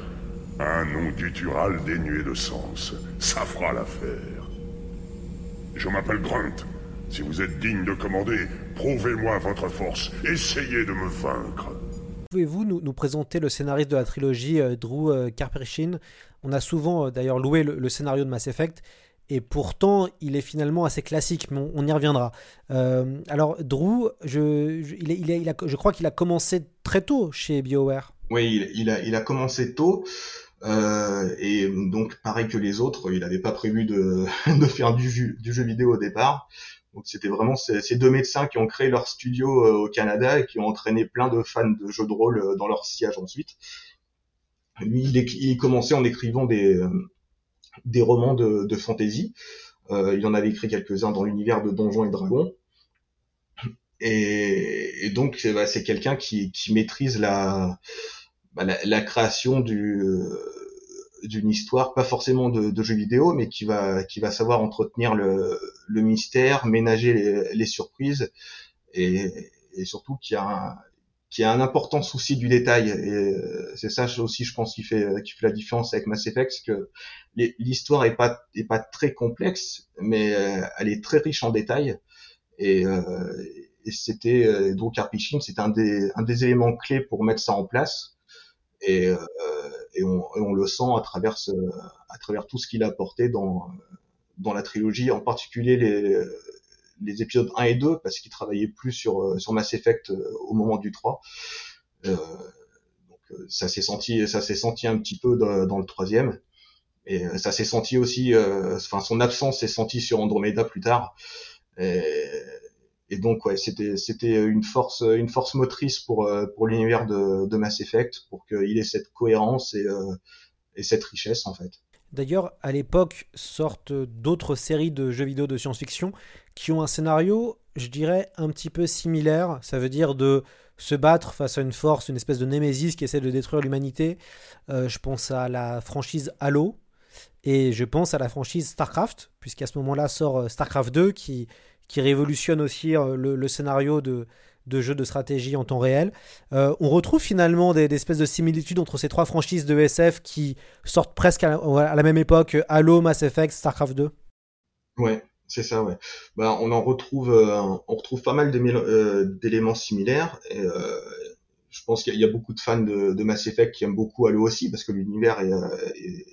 un nom guttural dénué de sens. Ça fera l'affaire. Je m'appelle Grunt. Si vous êtes digne de commander, prouvez-moi votre force. Essayez de me vaincre. Pouvez-vous nous, présenter le scénariste de la trilogie, euh, Drew euh, On a souvent euh, d'ailleurs loué le, scénario de Mass Effect, et pourtant il est finalement assez classique, mais on, y reviendra. Euh, alors Drew, je, crois qu'il a commencé très tôt chez BioWare. Oui, il, a, commencé tôt. euh, et donc, pareil que les autres, il n'avait pas prévu de, faire du jeu, vidéo au départ. Donc, c'était vraiment ces, ces deux médecins qui ont créé leur studio au Canada et qui ont entraîné plein de fans de jeux de rôle dans leur siège ensuite. Lui, il, éc- il commençait en écrivant des, euh, des romans de, de fantasy. Euh, il en avait écrit quelques-uns dans l'univers de Donjons et Dragons. Et, et donc, c'est bah, quelqu'un qui, qui maîtrise la, bah, la, la création du, euh, d'une histoire, pas forcément de, de jeux vidéo, mais qui va, qui va savoir entretenir le, le mystère, ménager les, les surprises, et, et surtout qui a un, qui a un important souci du détail. Et euh, c'est ça aussi, je pense, qui fait, qui fait la différence avec Mass Effect, que l'histoire est pas, est pas très complexe, mais euh, elle est très riche en détails. Et, euh, et c'était euh, Drew Karpyshyn, c'est un des, un des éléments clés pour mettre ça en place. Et, euh, et, on, on le sent à travers, ce, à travers tout ce qu'il a apporté dans, dans la trilogie, en particulier les, les épisodes 1 et 2, parce qu'il travaillait plus sur, sur Mass Effect euh, au moment du 3. Euh, donc ça s'est senti, ça s'est senti un petit peu dans, dans le troisième. Et ça s'est senti aussi, enfin son absence s'est sentie sur Andromeda plus tard. Et, et donc ouais, c'était c'était une force une force motrice pour pour l'univers de, de Mass Effect pour qu'il ait cette cohérence et et cette richesse en fait. D'ailleurs, à l'époque, sortent d'autres séries de jeux vidéo de science-fiction qui ont un scénario, je dirais, un petit peu similaire. Ça veut dire de se battre face à une force, une espèce de némésis qui essaie de détruire l'humanité. Euh, je pense à la franchise Halo et je pense à la franchise StarCraft, puisqu'à ce moment-là sort euh, StarCraft 2 qui, révolutionne aussi euh, le scénario de, de jeux de stratégie en temps réel. Euh, on retrouve finalement des, espèces de similitudes entre ces trois franchises de SF qui sortent presque à la, même époque, Halo, Mass Effect, StarCraft 2. Ouais, c'est ça, ouais. Bah, on en retrouve, euh, on retrouve pas mal euh, d'éléments similaires. Je pense qu'il y, a beaucoup de fans de, Mass Effect qui aiment beaucoup Halo aussi parce que l'univers est,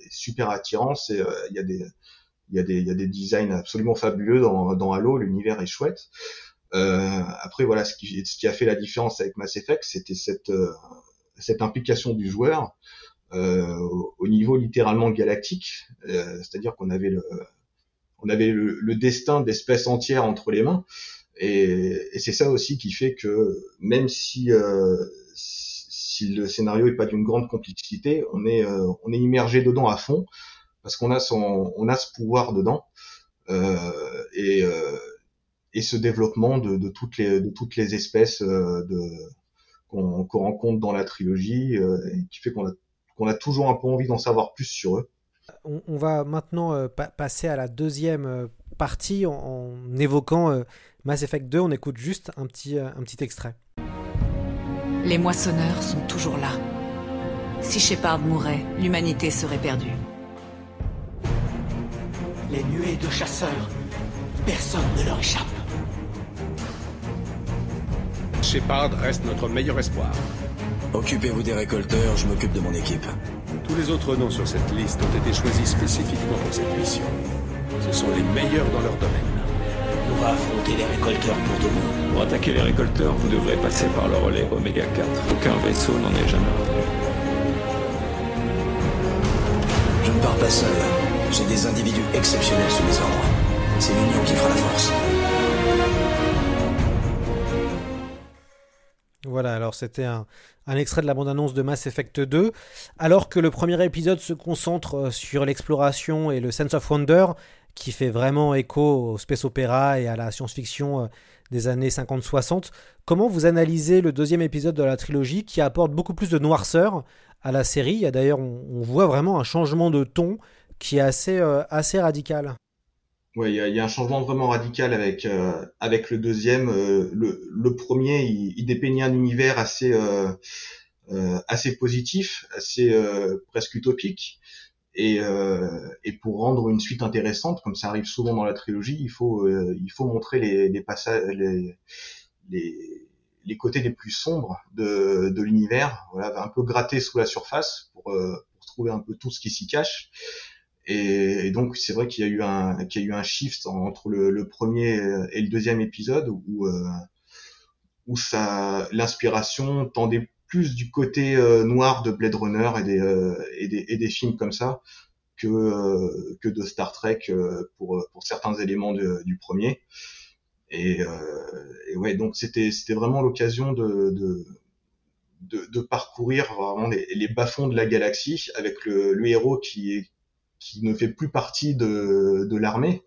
super attirant. il y a des il y, a des, il y a des designs absolument fabuleux dans Halo, l'univers est chouette. Euh, après, voilà, ce qui, ce qui, a fait la différence avec Mass Effect, c'était cette, euh, cette implication du joueur euh, au niveau littéralement galactique, c'est-à-dire qu'on avait le, on avait le, le destin d'espèces entières entre les mains, et, et c'est ça aussi qui fait que même si si le scénario est pas d'une grande complexité, on est on est immergé dedans à fond parce qu'on a son on a ce pouvoir dedans. Et et ce développement de, de, toutes les de toutes les espèces euh, de qu'on rencontre dans la trilogie euh, et qui fait qu'on a qu'on a toujours un peu envie d'en savoir plus sur eux. On, on va maintenant euh, passer à la deuxième partie en, en évoquant Mass Effect 2. On écoute juste un petit, un petit extrait. Les moissonneurs sont toujours là. Si Shepard mourait, l'humanité serait perdue. Les nuées de chasseurs, personne ne leur échappe. Shepard reste notre meilleur espoir. Occupez-vous des récolteurs, je m'occupe de mon équipe. Tous les autres noms sur cette liste ont été choisis spécifiquement pour cette mission. Ce sont les meilleurs dans leur domaine. On va affronter les récolteurs pour de bon. Pour attaquer les récolteurs, vous devrez passer par le relais Oméga 4. Aucun vaisseau n'en est jamais revenu. Je ne pars pas seul. J'ai des individus exceptionnels sous mes ordres. C'est l'union qui fera la force. Voilà, alors c'était un, extrait de la bande-annonce de Mass Effect 2. Alors que le premier épisode se concentre euh, sur l'exploration et le sense of wonder, qui fait vraiment écho au space opéra et à la science-fiction euh, des années 50-60, comment vous analysez le deuxième épisode de la trilogie qui apporte beaucoup plus de noirceur à la série? D'ailleurs, on, voit vraiment un changement de ton qui est assez, euh, assez radical. Ouais, il y a, un changement vraiment radical avec euh, avec le deuxième. Euh, le, le premier, il, il, dépeignait un univers assez euh, assez positif, assez presque utopique. Et, et pour rendre une suite intéressante, comme ça arrive souvent dans la trilogie, il faut il faut montrer les, les passages, les, les, les côtés les plus sombres de, de l'univers. Voilà, un peu gratter sous la surface pour, pour trouver un peu tout ce qui s'y cache. Et, donc c'est vrai qu'il y a eu un qu'il y a eu un shift entre le, premier et le deuxième épisode où euh, où ça l'inspiration tendait plus du côté euh, noir de Blade Runner et des, euh, et des, et des films comme ça que euh, que de Star Trek pour pour certains éléments du premier. Et, et ouais donc c'était c'était vraiment l'occasion de, de de, de, parcourir vraiment les, les bas-fonds de la galaxie avec le, le héros qui est qui ne fait plus partie de, l'armée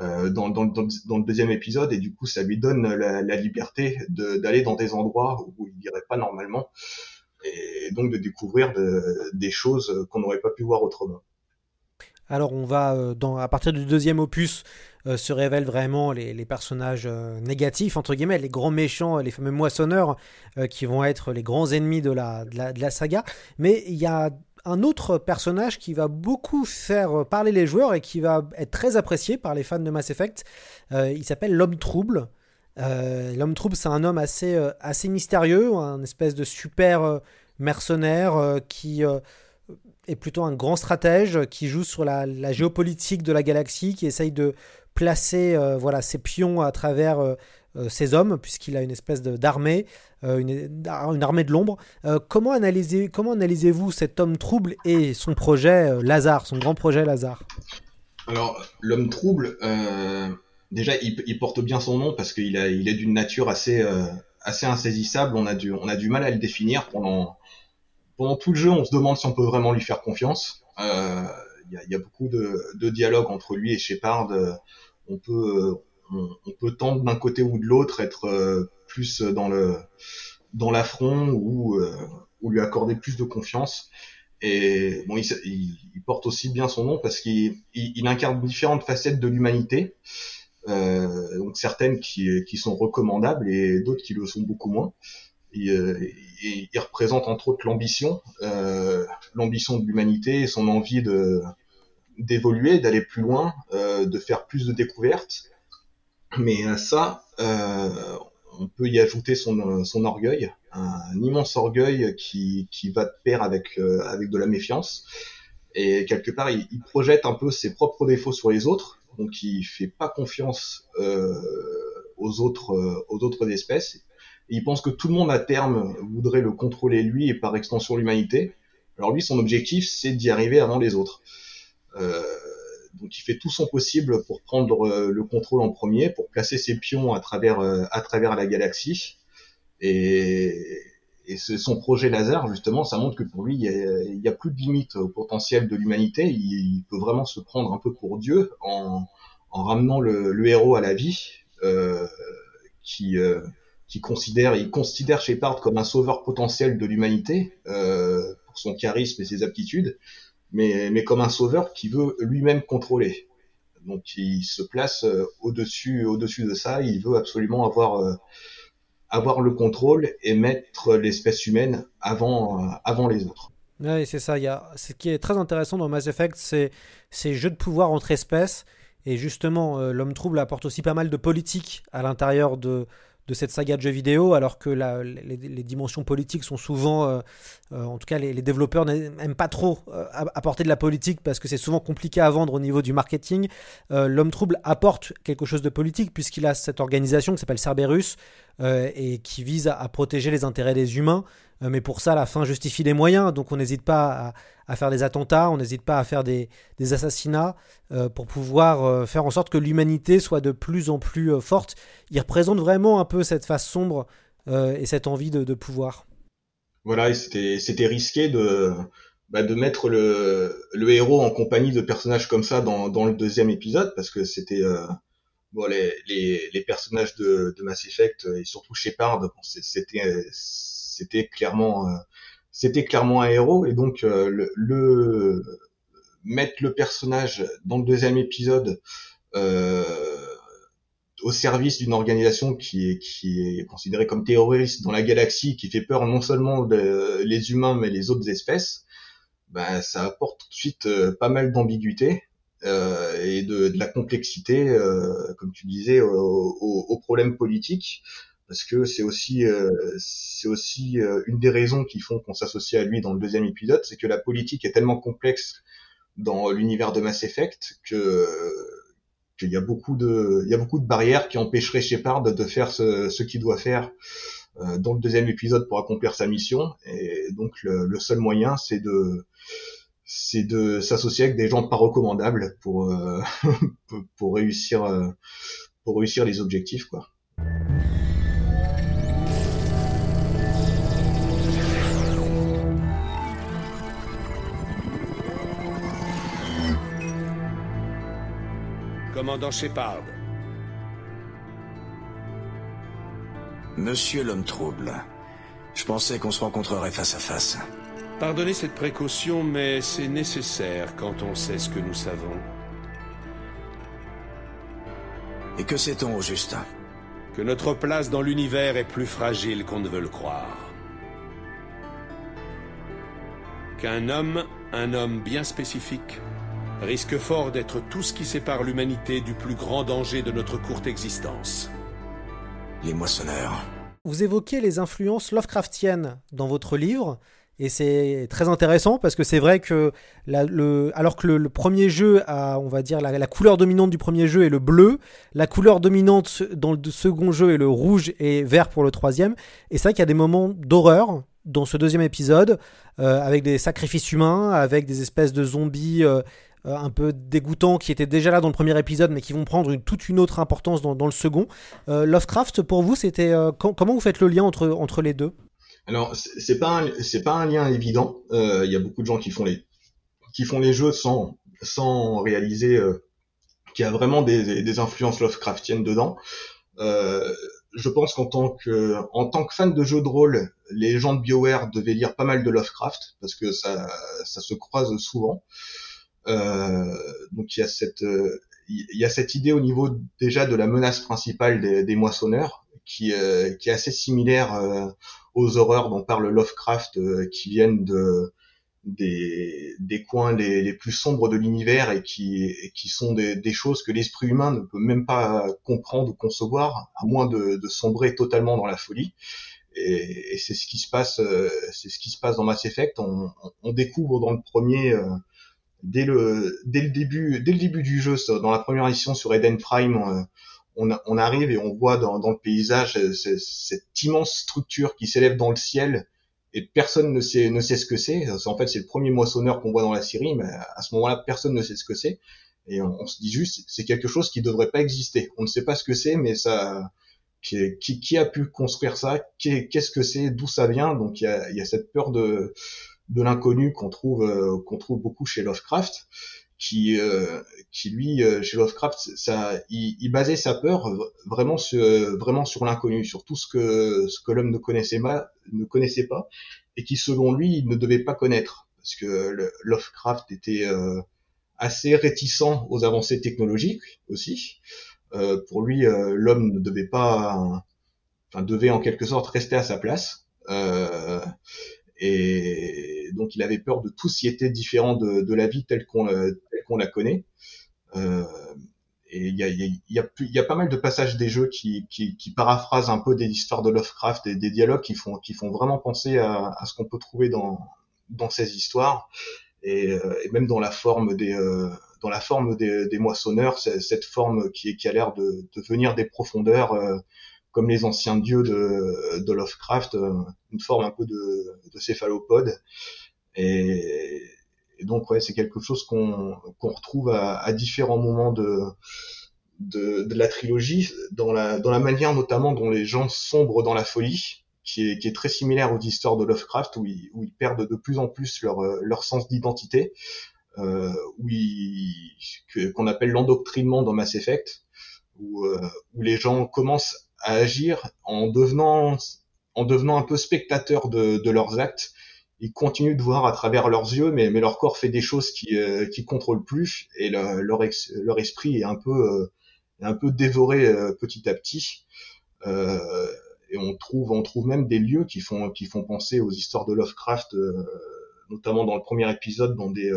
euh, dans, le deuxième épisode et du coup ça lui donne la, liberté d'aller dans des endroits où il n'irait pas normalement et donc de découvrir de, des choses qu'on n'aurait pas pu voir autrement. Alors on va, euh, à partir du deuxième opus, euh, se révèlent vraiment les, personnages négatifs, entre guillemets, les grands méchants, les fameux moissonneurs, qui vont être les grands ennemis de la, de la saga. Mais il y a un autre personnage qui va beaucoup faire parler les joueurs et qui va être très apprécié par les fans de Mass Effect. Euh, il s'appelle l'homme trouble. Euh, l'homme trouble, c'est un homme assez, euh, assez mystérieux, un espèce de super mercenaire qui est plutôt un grand stratège, qui joue sur la, géopolitique de la galaxie, qui essaye de placer voilà, ses pions à travers ses hommes, puisqu'il a une espèce d'armée, une, une, armée de l'ombre. comment analysez, comment analysez-vous cet homme trouble et son projet Lazare, son grand projet Lazare? Alors, l'homme trouble, déjà, il, porte bien son nom parce qu'il il est d'une nature assez, insaisissable. On a, du, mal à le définir pendant, tout le jeu. On se demande si on peut vraiment lui faire confiance. Il y, a, beaucoup de, de dialogue entre lui et Shepard on peut on, peut tendre d'un côté ou de l'autre être euh, plus dans le dans l'affront ou euh, ou lui accorder plus de confiance. Et bon, il, il, porte aussi bien son nom parce qu'il il, incarne différentes facettes de l'humanité. Euh, donc certaines qui, qui sont recommandables et d'autres qui le sont beaucoup moins. Il, il, il représente entre autres l'ambition, euh, l'ambition de l'humanité et son envie de d'évoluer, d'aller plus loin, euh, de faire plus de découvertes. Mais à ça, euh, on peut y ajouter son, son orgueil, un, immense orgueil qui, qui va de pair avec, euh, avec de la méfiance. Et quelque part, il, projette un peu ses propres défauts sur les autres, donc il fait pas confiance euh, aux autres aux autres espèces. Il pense que tout le monde à terme voudrait le contrôler lui et par extension l'humanité. Alors lui, son objectif, c'est d'y arriver avant les autres. Euh, donc il fait tout son possible pour prendre euh, le contrôle en premier, pour placer ses pions à travers euh, à travers la galaxie. Et, et son projet laser, justement, ça montre que pour lui, il n'y a, plus de limite au potentiel de l'humanité. Il, peut vraiment se prendre un peu pour Dieu en, en ramenant le, le, héros à la vie, euh, qui, euh, qui considère, il considère Shepard comme un sauveur potentiel de l'humanité euh, pour son charisme et ses aptitudes mais, mais comme un sauveur qui veut lui-même contrôler. Donc il se place euh, au-dessus au-dessus de ça, il veut absolument avoir euh, avoir le contrôle et mettre l'espèce humaine avant euh, avant les autres. Oui, c'est ça. Il y a, ce qui est très intéressant dans Mass Effect, c'est ces jeux de pouvoir entre espèces. Et justement, l'homme trouble apporte aussi pas mal de politique à l'intérieur de, de cette saga de jeux vidéo, alors que les, dimensions politiques sont souvent, euh, euh, en tout cas les, développeurs n'aiment pas trop euh, apporter de la politique parce que c'est souvent compliqué à vendre au niveau du marketing. L'homme trouble apporte quelque chose de politique puisqu'il a cette organisation qui s'appelle Cerberus et qui vise à, protéger les intérêts des humains. Euh, mais pour ça, la fin justifie les moyens. Donc on n'hésite pas à, faire des attentats, on n'hésite pas à faire des, assassinats euh, pour pouvoir euh, faire en sorte que l'humanité soit de plus en plus forte. Il représente vraiment un peu cette face sombre et cette envie de, pouvoir. Voilà, c'était risqué de, bah, de mettre le, héros en compagnie de personnages comme ça dans, le deuxième épisode parce que c'était bon les, les, personnages de, de Mass Effect et surtout Shepard c'était c'était clairement euh, c'était clairement un héros. Et donc euh, le, mettre le personnage dans le deuxième épisode euh, au service d'une organisation qui est, qui est considérée comme terroriste dans la galaxie, qui fait peur non seulement les humains mais les autres espèces, ben, ça apporte tout de suite pas mal d'ambiguïté euh, et de, de, la complexité, euh, comme tu disais, aux au, problèmes politiques parce que c'est aussi euh, c'est aussi euh, une des raisons qui font qu'on s'associe à lui dans le deuxième épisode, c'est que la politique est tellement complexe dans l'univers de Mass Effect que qu'il y a beaucoup de il y a beaucoup de barrières qui empêcheraient Shepard de faire ce, ce qu'il doit faire euh, dans le deuxième épisode pour accomplir sa mission et donc le, le seul moyen c'est de c'est de s'associer avec des gens pas recommandables pour pour réussir pour réussir les objectifs quoi. Commandant Shepard. Monsieur l'homme trouble, je pensais qu'on se rencontrerait face à face. Pardonnez cette précaution, mais c'est nécessaire quand on sait ce que nous savons. Et que sait-on au juste? Que notre place dans l'univers est plus fragile qu'on ne veut le croire. Qu'un homme, un homme bien spécifique, risque fort d'être tout ce qui sépare l'humanité du plus grand danger de notre courte existence. Les moissonneurs. Vous évoquez les influences Lovecraftiennes dans votre livre, Et c'est très intéressant parce que c'est vrai que le, alors que le, premier jeu a, on va dire, la, couleur dominante du premier jeu est le bleu, la couleur dominante dans le second jeu est le rouge et vert pour le troisième. Et c'est vrai qu'il y a des moments d'horreur dans ce deuxième épisode, euh, avec des sacrifices humains, avec des espèces de zombies euh, euh, un peu dégoûtants qui étaient déjà là dans le premier épisode, mais qui vont prendre toute une autre importance dans, le second. Lovecraft, pour vous, c'était comment vous faites le lien entre, entre les deux? Alors c'est pas c'est pas un lien évident. Il y a beaucoup de gens qui font les qui font les jeux sans sans réaliser qu'il y a vraiment des, des, influences Lovecraftiennes dedans. Euh, je pense qu'en tant que tant que fan de jeux de rôle, les gens de BioWare devaient lire pas mal de Lovecraft parce que ça ça se croise souvent. Euh, donc il y a cette il y a cette idée au niveau déjà de la menace principale des, moissonneurs qui euh, qui est assez similaire euh, aux horreurs dont parle Lovecraft euh, qui viennent de des, coins les, plus sombres de l'univers et qui, sont des, choses que l'esprit humain ne peut même pas comprendre ou concevoir, à moins de, sombrer totalement dans la folie. Et, c'est ce qui se passe, euh, c'est ce qui se passe dans Mass Effect. On, découvre dans le premier, euh, dès le dès le début, dès le début du jeu, dans la première édition sur Eden Prime. Euh, on, on, arrive et on voit dans, dans le paysage cette immense structure qui s'élève dans le ciel et personne ne sait ne sait ce que c'est. En fait, c'est le premier moissonneur qu'on voit dans la série, mais à ce moment-là, personne ne sait ce que c'est. Et on, se dit juste, c'est quelque chose qui devrait pas exister. On ne sait pas ce que c'est, mais ça, qui, qui, a pu construire ça? Qu'est-ce que c'est? D'où ça vient? Donc il y a, y a, cette peur de de l'inconnu qu'on trouve euh, qu'on trouve beaucoup chez Lovecraft qui euh, qui lui euh, chez Lovecraft ça il, il, basait sa peur vraiment sur vraiment sur l'inconnu sur tout ce que ce que l'homme ne connaissait pas ne connaissait pas et qui selon lui il ne devait pas connaître parce que Lovecraft était euh, assez réticent aux avancées technologiques aussi. Euh, pour lui l'homme ne devait pas enfin devait en quelque sorte rester à sa place et donc il avait peur de tout était différent de, de la vie telle qu'on la connaît. Euh, et il y a, y, a, y a, pas mal de passages des jeux qui, qui, qui, paraphrasent un peu des histoires de Lovecraft et des dialogues qui font, qui font vraiment penser à, à ce qu'on peut trouver dans, dans ces histoires et, euh, et même dans la forme des, euh, dans la forme des, des moissonneurs, cette forme qui, qui a l'air de, de, venir des profondeurs euh, comme les anciens dieux de, de Lovecraft, euh, une forme un peu de, de céphalopode. Et, donc ouais, c'est quelque chose qu'on qu'on retrouve à, à, différents moments de, de, de la trilogie, dans la dans la manière notamment dont les gens sombrent dans la folie, qui est qui est très similaire aux histoires de Lovecraft où ils où ils perdent de plus en plus leur leur sens d'identité, euh, qu'on appelle l'endoctrinement dans Mass Effect, où euh, où les gens commencent à agir en devenant en devenant un peu spectateurs de, de leurs actes ils continuent de voir à travers leurs yeux, mais, mais leur corps fait des choses qui euh, qui contrôlent plus et leur leur esprit est un peu euh, un peu dévoré euh, petit à petit. Euh, et on trouve on trouve même des lieux qui font qui font penser aux histoires de Lovecraft, notamment dans le premier épisode, dans des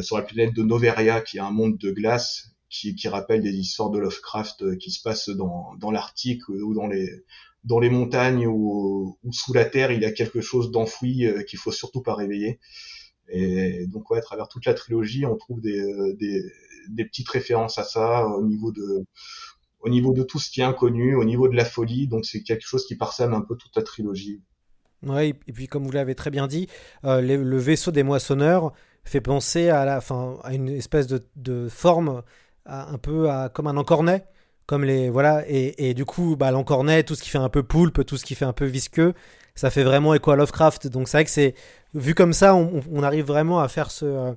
sur la planète de Noveria, qui est un monde de glace, qui, qui rappelle des histoires de Lovecraft qui se passent dans dans l'Arctique ou dans les dans les montagnes ou, ou, sous la terre, il y a quelque chose d'enfoui euh, qu'il faut surtout pas réveiller. Et donc ouais, à travers toute la trilogie, on trouve des, euh, des, petites références à ça au niveau de au niveau de tout ce qui est inconnu, au niveau de la folie. Donc c'est quelque chose qui parsème un peu toute la trilogie. Ouais, et puis comme vous l'avez très bien dit, euh, le, vaisseau des moissonneurs fait penser à la, fin, à une espèce de forme un peu à, comme un encornet comme les voilà et, et du coup bah l'encornet tout ce qui fait un peu poulpe tout ce qui fait un peu visqueux ça fait vraiment écho à Lovecraft. Donc c'est vrai que c'est vu comme ça on, arrive vraiment à faire ce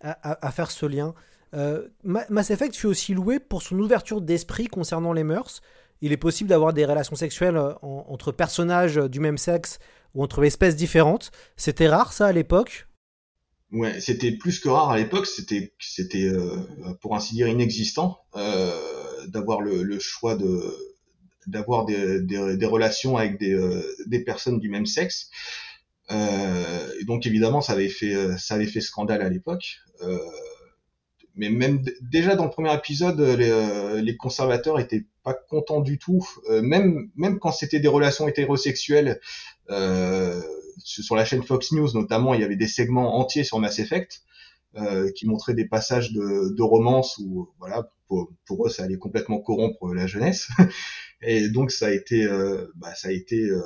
à faire ce lien. Euh, Mass Effect fut aussi loué pour son ouverture d'esprit concernant les mœurs. Il est possible d'avoir des relations sexuelles euh, entre personnages du même sexe ou entre espèces différentes. C'était rare ça à l'époque Ouais, c'était plus que rare à l'époque, c'était c'était euh, pour ainsi dire inexistant. Euh, d'avoir le, le, choix de d'avoir des, des, des, relations avec des, euh, des personnes du même sexe. Euh, donc évidemment, ça avait fait ça avait fait scandale à l'époque. Euh, mais même déjà dans le premier épisode, les, euh, les conservateurs étaient pas contents du tout. même même quand c'était des relations hétérosexuelles, sur la chaîne Fox News notamment, il y avait des segments entiers sur Mass Effect euh, qui montraient des passages de, de romance où voilà pour, eux ça allait complètement corrompre la jeunesse. Et donc ça a été euh, bah, ça a été euh,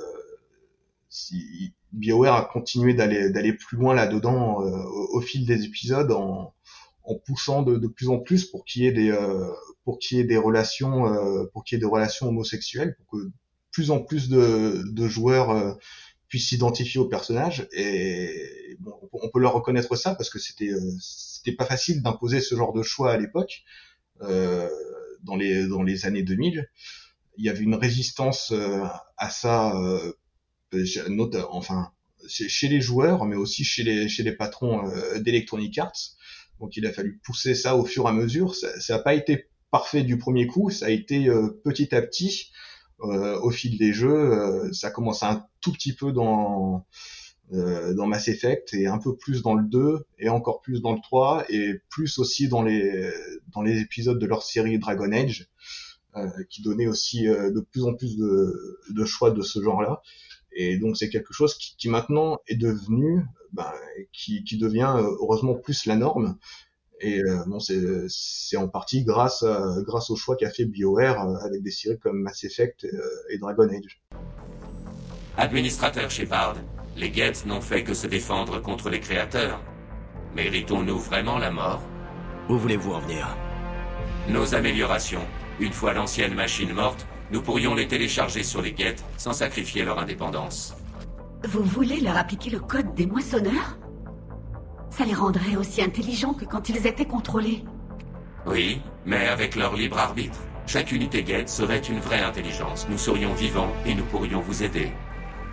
si BioWare a continué d'aller d'aller plus loin là-dedans euh, au, au, fil des épisodes en, en poussant de, de, plus en plus pour qu'il y ait des pour qu'il y ait des relations pour qu'il y ait des relations homosexuelles pour que plus en plus de, de joueurs puissent s'identifier au personnage et bon, on peut leur reconnaître ça parce que c'était c'était pas facile d'imposer ce genre de choix à l'époque dans les dans les années 2000 il y avait une résistance à ça enfin chez les joueurs, mais aussi chez les chez les patrons euh, d'Electronic Arts. Donc il a fallu pousser ça au fur et à mesure. Ça n'a pas été parfait du premier coup, ça a été euh, petit à petit euh, au fil des jeux. ça commence un tout petit peu dans dans Mass Effect et un peu plus dans le 2 et encore plus dans le 3 et plus aussi dans les dans les épisodes de leur série Dragon Age qui donnait aussi de plus en plus de, choix de ce genre-là. Et donc c'est quelque chose qui, qui, maintenant est devenu, ben, qui, qui, devient euh, heureusement plus la norme. Et euh, bon, c'est en partie grâce, à, grâce au choix qu'a fait BioWare euh, avec des séries comme Mass Effect et Dragon Age. Administrateur Shepard, les Geth n'ont fait que se défendre contre les créateurs. Méritons-nous vraiment la mort? Où voulez-vous en venir? Nos améliorations, une fois l'ancienne machine morte, nous pourrions les télécharger sur les guettes sans sacrifier leur indépendance. Vous voulez leur appliquer le code des moissonneurs? Ça les rendrait aussi intelligents que quand ils étaient contrôlés. Oui, mais avec leur libre arbitre. Chaque unité guette serait une vraie intelligence. Nous serions vivants et nous pourrions vous aider.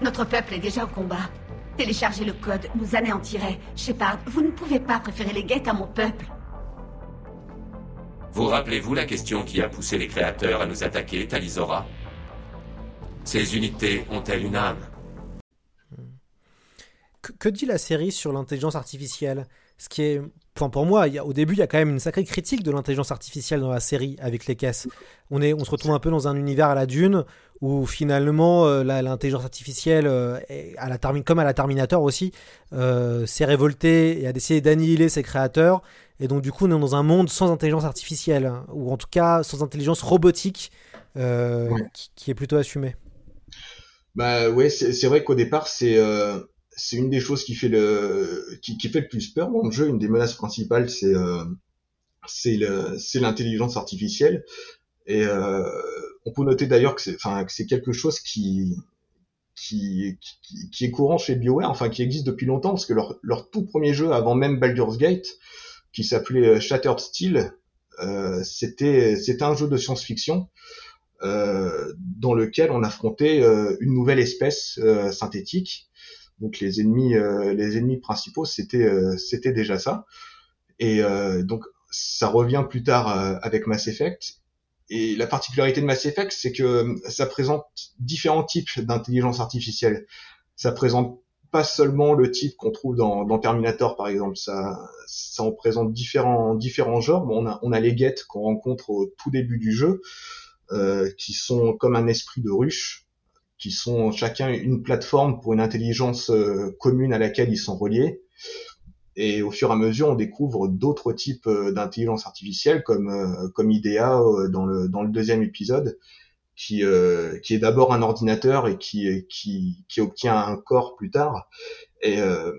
Notre peuple est déjà au combat. Télécharger le code nous anéantirait. Shepard, vous ne pouvez pas préférer les guettes à mon peuple. Vous rappelez-vous la question qui a poussé les créateurs à nous attaquer, Talisora? Ces unités ont-elles une âme? Que, dit la série sur l'intelligence artificielle? Ce qui est, enfin pour moi, au début, il y a quand même une sacrée critique de l'intelligence artificielle dans la série avec les caisses. On est, on se retrouve un peu dans un univers à la Dune où finalement euh, l'intelligence artificielle, euh, à la comme à la Terminator aussi, euh, s'est révoltée et a décidé d'annihiler ses créateurs et donc, du coup, on est dans un monde sans intelligence artificielle, ou en tout cas sans intelligence robotique, euh, qui, est plutôt assumée. Bah ouais, c'est vrai qu'au départ, c'est c'est une des choses qui fait le qui, qui, fait le plus peur dans le jeu. Une des menaces principales, c'est euh, c'est l'intelligence artificielle. Et euh, on peut noter d'ailleurs que c'est enfin que c'est quelque chose qui qui, qui, est courant chez BioWare, enfin qui existe depuis longtemps, parce que leur, leur tout premier jeu, avant même Baldur's Gate, qui s'appelait euh, Shattered Steel. Euh, c'était c'était un jeu de science-fiction euh, dans lequel on affrontait une nouvelle espèce synthétique. Donc les ennemis les ennemis principaux c'était c'était déjà ça. Et donc ça revient plus tard avec Mass Effect. Et la particularité de Mass Effect, c'est que ça présente différents types d'intelligence artificielle. Ça présente pas seulement le type qu'on trouve dans, Terminator par exemple, ça, en présente différents, genres. Bon, on, a, les guettes qu'on rencontre au tout début du jeu, euh, qui sont comme un esprit de ruche, qui sont chacun une plateforme pour une intelligence euh, commune à laquelle ils sont reliés. Et au fur et à mesure, on découvre d'autres types euh, d'intelligence artificielle, comme, euh, comme IDEA dans, le, dans le deuxième épisode, qui, euh, qui est d'abord un ordinateur et qui, qui, qui obtient un corps plus tard. Et, euh,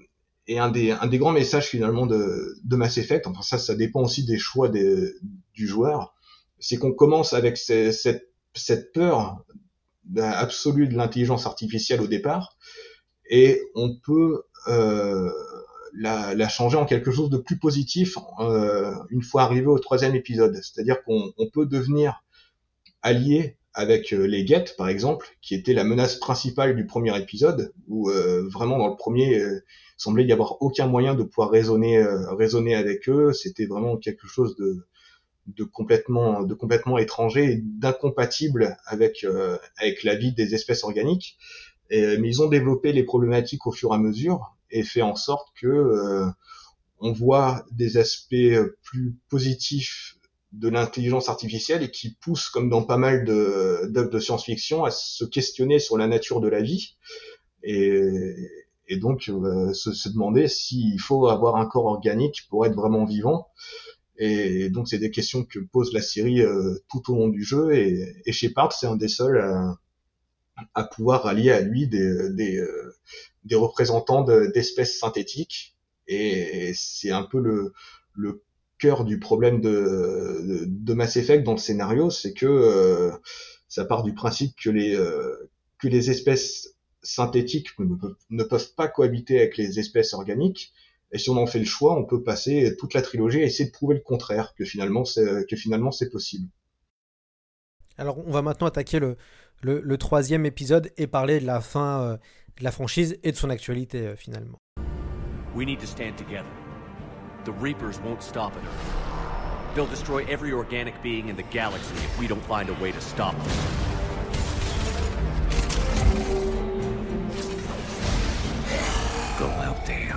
et un, des, un des grands messages finalement de, de Mass Effect, enfin ça, ça dépend aussi des choix des, du joueur, c'est qu'on commence avec cette, cette peur absolue de l'intelligence artificielle au départ, et on peut euh, la, changer en quelque chose de plus positif euh, une fois arrivé au troisième épisode. C'est-à-dire qu'on on peut devenir allié avec euh, les Get par exemple, qui était la menace principale du premier épisode, où euh, vraiment dans le premier, euh, semblait y avoir aucun moyen de pouvoir raisonner, raisonner avec eux. C'était vraiment quelque chose de, de complètement, de complètement étranger et d'incompatible avec avec la vie des espèces organiques. Et, mais ils ont développé les problématiques au fur et à mesure et fait en sorte que on voit des aspects plus positifs de l'intelligence artificielle et qui pousse, comme dans pas mal d'œuvres de, science-fiction, à se questionner sur la nature de la vie. Et, et donc se, se, demander s'il faut avoir un corps organique pour être vraiment vivant. Et donc c'est des questions que pose la série tout au long du jeu. Et, et Shepard, c'est un des seuls à, à pouvoir rallier à lui des, des, des représentants d'espèces synthétiques. Et, c'est un peu le, le cœur du problème de, de, Mass Effect dans le scénario, c'est que euh, ça part du principe que les, euh, que les espèces synthétiques ne peuvent, pas cohabiter avec les espèces organiques. Et si on en fait le choix, on peut passer toute la trilogie à essayer de prouver le contraire, que finalement c'est, que finalement c'est possible. Alors on va maintenant attaquer le, le, le, troisième épisode et parler de la fin euh, de la franchise et de son actualité euh, finalement. We need to stand together. The Reapers won't stop it. They'll destroy every organic being in the galaxy if we don't find a way to stop them. Go out there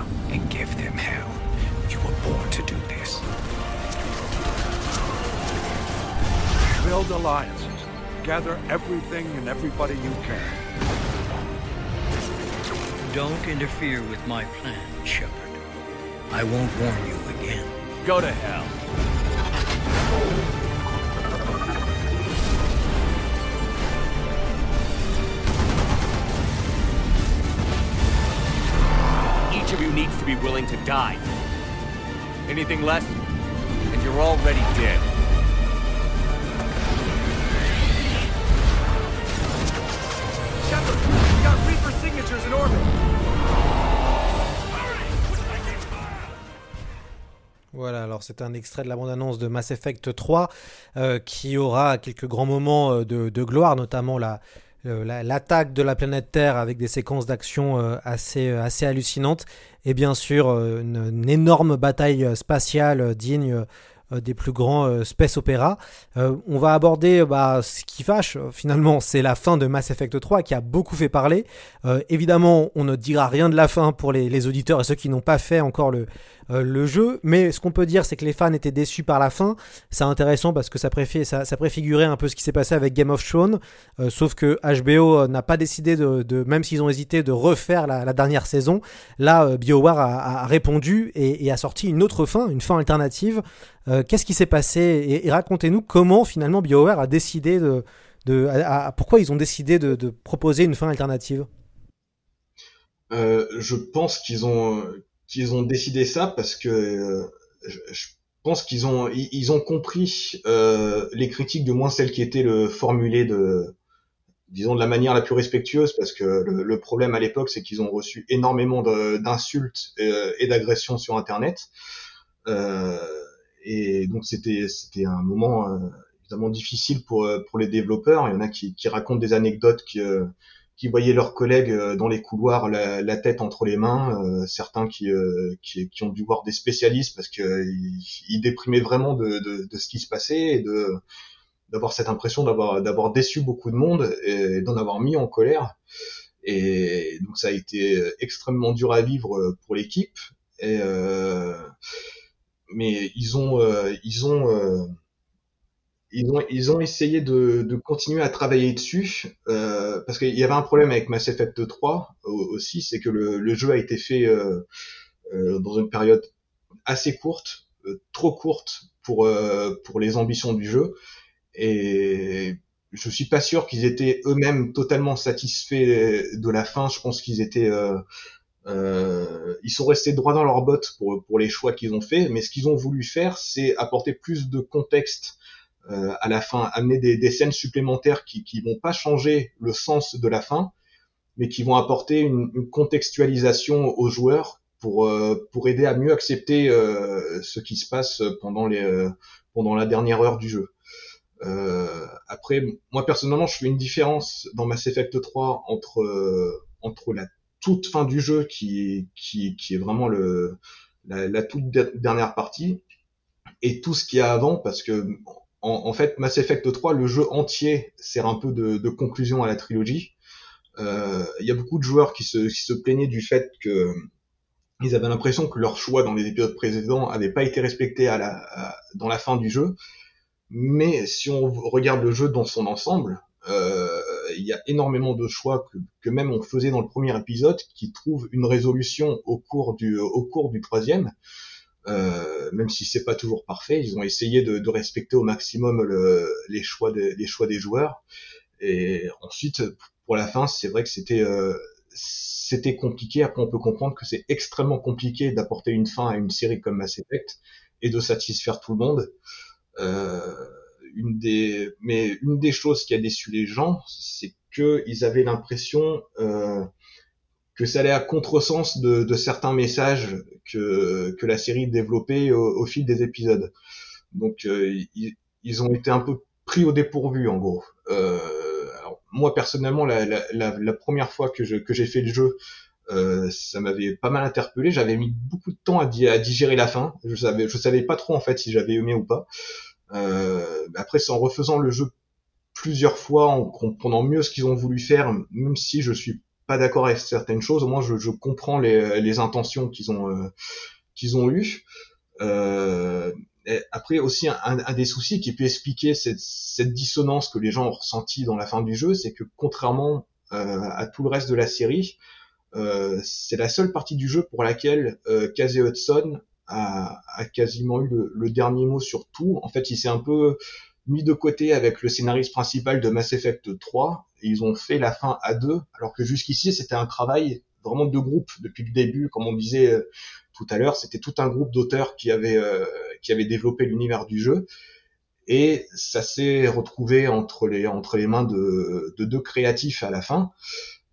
give them hell. You were born to do this. Build alliances. Gather everything and everybody you can. Don't interfere with my plan, Shepard. I won't warn you again. Go to hell. You needs to be willing to die. Anything less, and you're already dead. Voilà, alors c'est un extrait de la bande-annonce de Mass Effect 3 euh, qui aura quelques grands moments euh, de, gloire, notamment euh, la, l'attaque de la planète Terre avec des séquences d'action assez, assez hallucinantes et bien sûr une, énorme bataille spatiale digne euh, des plus grands euh, space opéra. Euh, on va aborder bah, ce qui fâche finalement, c'est la fin de Mass Effect 3 qui a beaucoup fait parler. évidemment, on ne dira rien de la fin pour les, les auditeurs et ceux qui n'ont pas fait encore le, euh, le jeu. Mais ce qu'on peut dire, c'est que les fans étaient déçus par la fin. C'est intéressant parce que ça, préfigurait un peu ce qui s'est passé avec Game of Thrones. Euh, sauf que HBO euh, n'a pas décidé de, même s'ils ont hésité, de refaire la, dernière saison. Là, BioWare a, répondu et, a sorti une autre fin, une fin alternative. Qu'est-ce qui s'est passé? Et, racontez-nous comment finalement BioWare a décidé de pourquoi ils ont décidé de, proposer une fin alternative? je pense qu'ils ont qu'ils ont décidé ça parce que euh, je, pense qu'ils ont ils, ont compris euh, les critiques de moins celles qui étaient le formulées de disons de la manière la plus respectueuse parce que le, problème à l'époque c'est qu'ils ont reçu énormément d'insultes euh, et, d'agressions sur internet. Et donc c'était c'était un moment évidemment difficile pour pour les développeurs. Il y en a qui, qui racontent des anecdotes qui qui voyaient leurs collègues euh, dans les couloirs la, la tête entre les mains, euh, certains qui, euh, qui, qui, ont dû voir des spécialistes parce qu'ils ils déprimaient vraiment de, de, de, ce qui se passait et de d'avoir cette impression d'avoir d'avoir déçu beaucoup de monde et d'en avoir mis en colère. Et donc ça a été extrêmement dur à vivre pour l'équipe. Et mais ils ont ils ont ils ont, ils ont essayé de, de continuer à travailler dessus euh, parce qu'il y avait un problème avec Mass Effect 3 aussi, c'est que le, le, jeu a été fait euh, euh, dans une période assez courte, euh, trop courte pour euh, pour les ambitions du jeu, et je suis pas sûr qu'ils étaient eux-mêmes totalement satisfaits de la fin. Je pense qu'ils étaient euh, ils sont restés droits dans leurs bottes pour, pour les choix qu'ils ont fait, mais ce qu'ils ont voulu faire, c'est apporter plus de contexte euh, à la fin, amener des, des, scènes supplémentaires qui qui vont pas changer le sens de la fin, mais qui vont apporter une, une contextualisation aux joueurs pour euh, pour aider à mieux accepter euh, ce qui se passe pendant les pendant la dernière heure du jeu. après, moi personnellement, je fais une différence dans Mass Effect 3 entre entre la toute fin du jeu qui qui qui est vraiment le la, la toute dernière partie et tout ce qu'il y a avant parce que en, fait, Mass Effect 3, le jeu entier sert un peu de, conclusion à la trilogie. Euh, il y a beaucoup de joueurs qui se, se plaignaient du fait que ils avaient l'impression que leur choix dans les épisodes précédents n'avait pas été respecté à la, dans la fin du jeu. Mais si on regarde le jeu dans son ensemble, euh, il y a énormément de choix que, que, même on faisait dans le premier épisode qui trouvent une résolution au cours du au cours du troisième. Euh, même si c'est pas toujours parfait, ils ont essayé de, de respecter au maximum le, les choix des les choix des joueurs. Et ensuite, pour la fin, c'est vrai que c'était euh, c'était compliqué. Après, on peut comprendre que c'est extrêmement compliqué d'apporter une fin à une série comme Mass Effect et de satisfaire tout le monde. Euh, une des, mais une des choses qui a déçu les gens, c'est que ils avaient l'impression euh, que ça allait à contresens de, de certains messages que, que la série développait au, au fil des épisodes. Donc euh, ils, ils, ont été un peu pris au dépourvu en gros. Euh, alors, moi personnellement, la, la, la, première fois que je que j'ai fait le jeu, euh, ça m'avait pas mal interpellé. J'avais mis beaucoup de temps à, à, digérer la fin. Je savais, je savais pas trop en fait si j'avais aimé ou pas. Euh, après, c'est en refaisant le jeu plusieurs fois, en comprenant mieux ce qu'ils ont voulu faire, même si je suis d'accord avec certaines choses, au moins je, comprends les, intentions qu'ils ont euh, qu'ils ont eues. Euh, après aussi un, des soucis qui peut expliquer cette, dissonance que les gens ont ressentie dans la fin du jeu, c'est que contrairement euh, à tout le reste de la série, c'est la seule partie du jeu pour laquelle euh, Casey Hudson a, a quasiment eu le, le, dernier mot sur tout. En fait, il s'est un peu mis de côté avec le scénariste principal de Mass Effect 3 et ils ont fait la fin à deux, alors que jusqu'ici c'était un travail vraiment de groupe depuis le début, comme on disait euh, tout à l'heure, c'était tout un groupe d'auteurs qui avait euh, qui avait développé l'univers du jeu. Et ça s'est retrouvé entre les entre les mains de, de deux créatifs à la fin.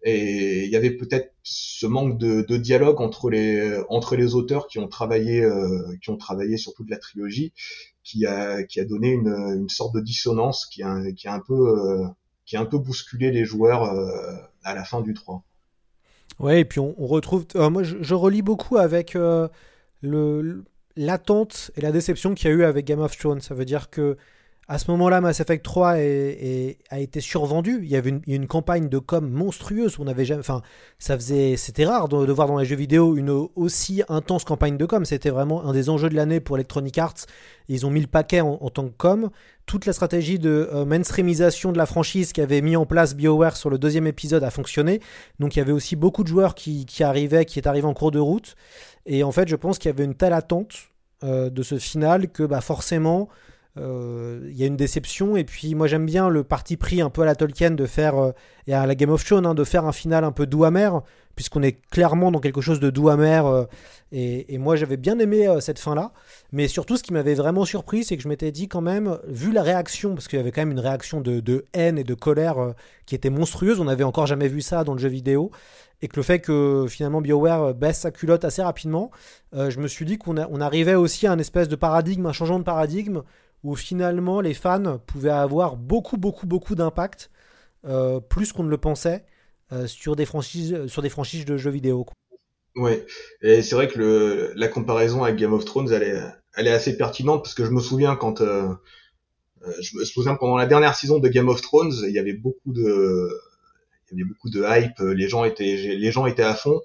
Et il y avait peut-être ce manque de, de, dialogue entre les entre les auteurs qui ont travaillé euh, qui ont travaillé sur toute la trilogie qui a qui a donné une, une sorte de dissonance qui a qui a un peu euh, qui a un peu bousculé les joueurs euh, à la fin du 3. Ouais, et puis on, retrouve euh, moi je, je, relis beaucoup avec le l'attente et la déception qu'il y a eu avec Game of Thrones, ça veut dire que à ce moment-là, Mass Effect 3 est, est, a été survendu. Il y avait une, une, campagne de com monstrueuse. On avait jamais, enfin, ça faisait, c'était rare de, voir dans les jeux vidéo une aussi intense campagne de com. C'était vraiment un des enjeux de l'année pour Electronic Arts. Ils ont mis le paquet en, tant que com. Toute la stratégie de euh, mainstreamisation de la franchise qu'avait mis en place BioWare sur le deuxième épisode a fonctionné. Donc il y avait aussi beaucoup de joueurs qui, qui arrivaient, qui est arrivé en cours de route. Et en fait, je pense qu'il y avait une telle attente euh, de ce final que, bah, forcément il euh, y a une déception et puis moi j'aime bien le parti pris un peu à la Tolkien de faire euh, et à la Game of Thrones hein, de faire un final un peu doux amer puisqu'on est clairement dans quelque chose de doux amer euh, et, moi j'avais bien aimé cette fin là mais surtout ce qui m'avait vraiment surpris c'est que je m'étais dit quand même vu la réaction parce qu'il y avait quand même une réaction de, haine et de colère qui était monstrueuse on n'avait encore jamais vu ça dans le jeu vidéo et que le fait que finalement BioWare baisse sa culotte assez rapidement je me suis dit qu'on on arrivait aussi à un espèce de paradigme un changement de paradigme où finalement les fans pouvaient avoir beaucoup, beaucoup, beaucoup d'impact, euh, plus qu'on ne le pensait, euh, sur, des franchises, sur des franchises de jeux vidéo. Quoi. Ouais, et c'est vrai que la comparaison avec Game of Thrones, elle est, assez pertinente parce que je me souviens quand. Euh, je me souviens pendant la dernière saison de Game of Thrones, il y avait beaucoup de. Hype, les gens étaient à fond,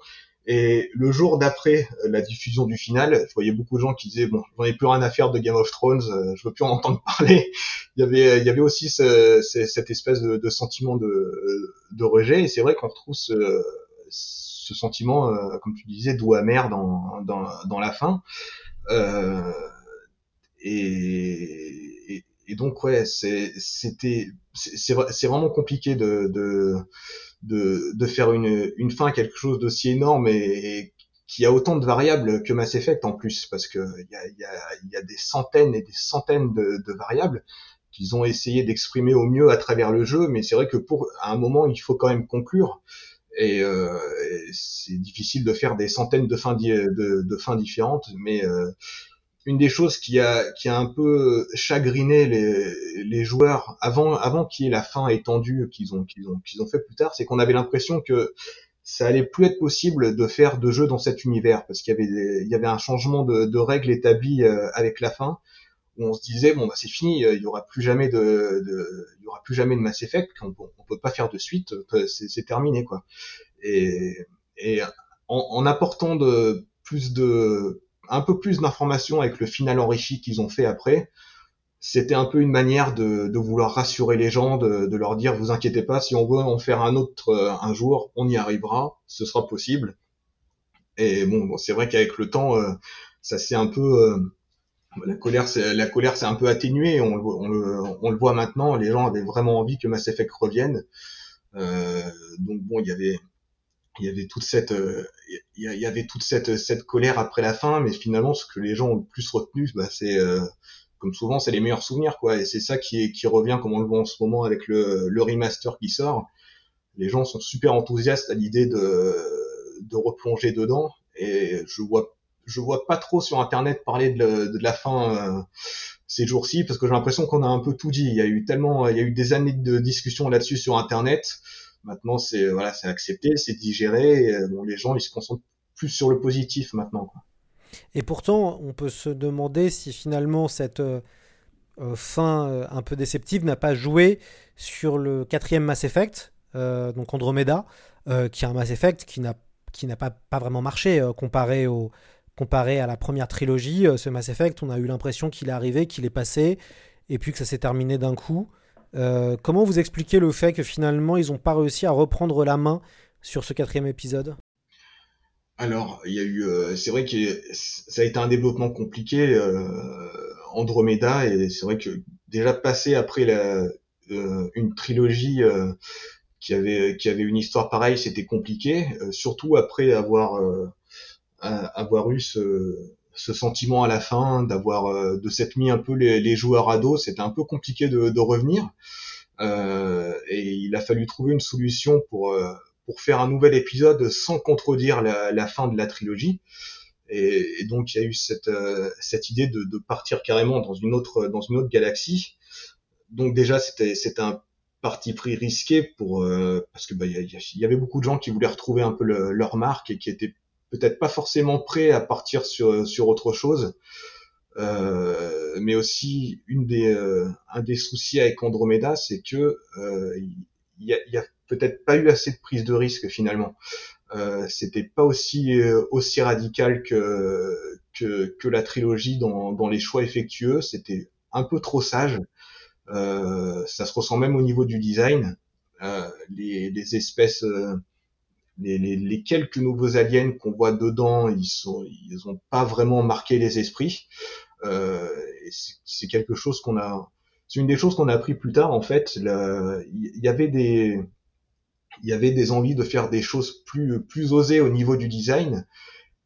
et le jour d'après euh, la diffusion du final, je voyais beaucoup de gens qui disaient bon, j'en ai plus rien à faire de Game of Thrones, euh, je veux plus en entendre parler. il y avait, il y avait aussi ce, ce, cette espèce de, de, sentiment de, de rejet. Et c'est vrai qu'on retrouve ce, ce sentiment, euh, comme tu disais, doux amer dans, dans, dans la fin. Euh, et, et, donc ouais, c'était, c'est vraiment compliqué de, de de, de faire une, une fin à quelque chose d'aussi énorme et, et, qui a autant de variables que Mass Effect en plus, parce que il y a, y, a, y a, des centaines et des centaines de, de variables qu'ils ont essayé d'exprimer au mieux à travers le jeu, mais c'est vrai que pour à un moment il faut quand même conclure et, euh, c'est difficile de faire des centaines de fins, de, de fins différentes, mais euh, une des choses qui a qui a un peu chagriné les, les joueurs avant avant qu'il y ait la fin étendue qu'ils ont qu'ils ont qu'ils ont fait plus tard, c'est qu'on avait l'impression que ça allait plus être possible de faire de jeux dans cet univers parce qu'il y avait des, il y avait un changement de, de règles établies euh, avec la fin où on se disait bon bah c'est fini il y aura plus jamais de, de il y aura plus jamais de Mass Effect on, on peut pas faire de suite c'est terminé quoi. Et et en, en apportant de plus de un peu plus d'informations avec le final enrichi qu'ils ont fait après, c'était un peu une manière de, de, vouloir rassurer les gens, de, de, leur dire vous inquiétez pas, si on veut en faire un autre euh, un jour, on y arrivera, ce sera possible. Et bon, c'est vrai qu'avec le temps, euh, ça s'est un peu euh, la colère, la colère s'est un peu atténuée. On, on, le, on, le, voit maintenant. Les gens avaient vraiment envie que Mass Effect revienne. donc bon, il y avait il y avait toute cette il y avait toute cette cette colère après la fin mais finalement ce que les gens ont le plus retenu bah, c'est comme souvent, c'est les meilleurs souvenirs, quoi. Et c'est ça qui, est, qui revient, comme on le voit en ce moment avec le, le remaster qui sort. Les gens sont super enthousiastes à l'idée de, de replonger dedans. Et je vois, je vois pas trop sur Internet parler de, la fin euh, ces jours-ci, parce que j'ai l'impression qu'on a un peu tout dit. Il y a eu tellement, il y a eu des années de discussion là-dessus sur Internet. Maintenant, c'est voilà, c'est accepté, c'est digéré. Bon, les gens, ils se concentrent plus sur le positif maintenant. Et pourtant, on peut se demander si finalement cette euh, euh, fin euh, un peu déceptive n'a pas joué sur le quatrième Mass Effect, donc Andromeda, qui est un Mass Effect qui n'a qui n'a pas, pas vraiment marché comparé au comparé à la première trilogie. ce Mass Effect, on a eu l'impression qu'il est arrivé, qu'il est passé, et puis que ça s'est terminé d'un coup. Comment vous expliquez le fait que finalement ils n'ont pas réussi à reprendre la main sur ce quatrième épisode? Alors, il y a eu, euh, c'est vrai que ça a été un développement compliqué, euh, Andromeda, et c'est vrai que déjà passé après la, euh, une trilogie qui avait qui avait une histoire pareille, c'était compliqué, surtout après avoir avoir eu ce, ce sentiment à la fin, d'avoir de s'être mis un peu les, les joueurs à dos, c'était un peu compliqué de, de revenir, et il a fallu trouver une solution pour pour faire un nouvel épisode sans contredire la, la fin de la trilogie. Et, et, donc il y a eu cette, euh, cette idée de, de, partir carrément dans une autre dans une autre galaxie. Donc déjà c'était c'était un parti pris risqué pour euh, parce que bah, y, y, avait beaucoup de gens qui voulaient retrouver un peu le, leur marque et qui étaient peut-être pas forcément prêts à partir sur sur autre chose. Euh, mais aussi une des euh, un des soucis avec Andromeda, c'est que il y a, y a peut-être pas eu assez de prise de risque finalement. Euh, c'était pas aussi euh, aussi radical que, que, que la trilogie dans, dans les choix effectueux. C'était un peu trop sage. Euh, ça se ressent même au niveau du design. Euh, les, les, espèces, euh, les, les, les, quelques nouveaux aliens qu'on voit dedans, ils sont, ils ont pas vraiment marqué les esprits. Euh, c'est quelque chose qu'on a, c'est une des choses qu'on a appris plus tard en fait. Il y avait des il y avait des envies de faire des choses plus plus osées au niveau du design,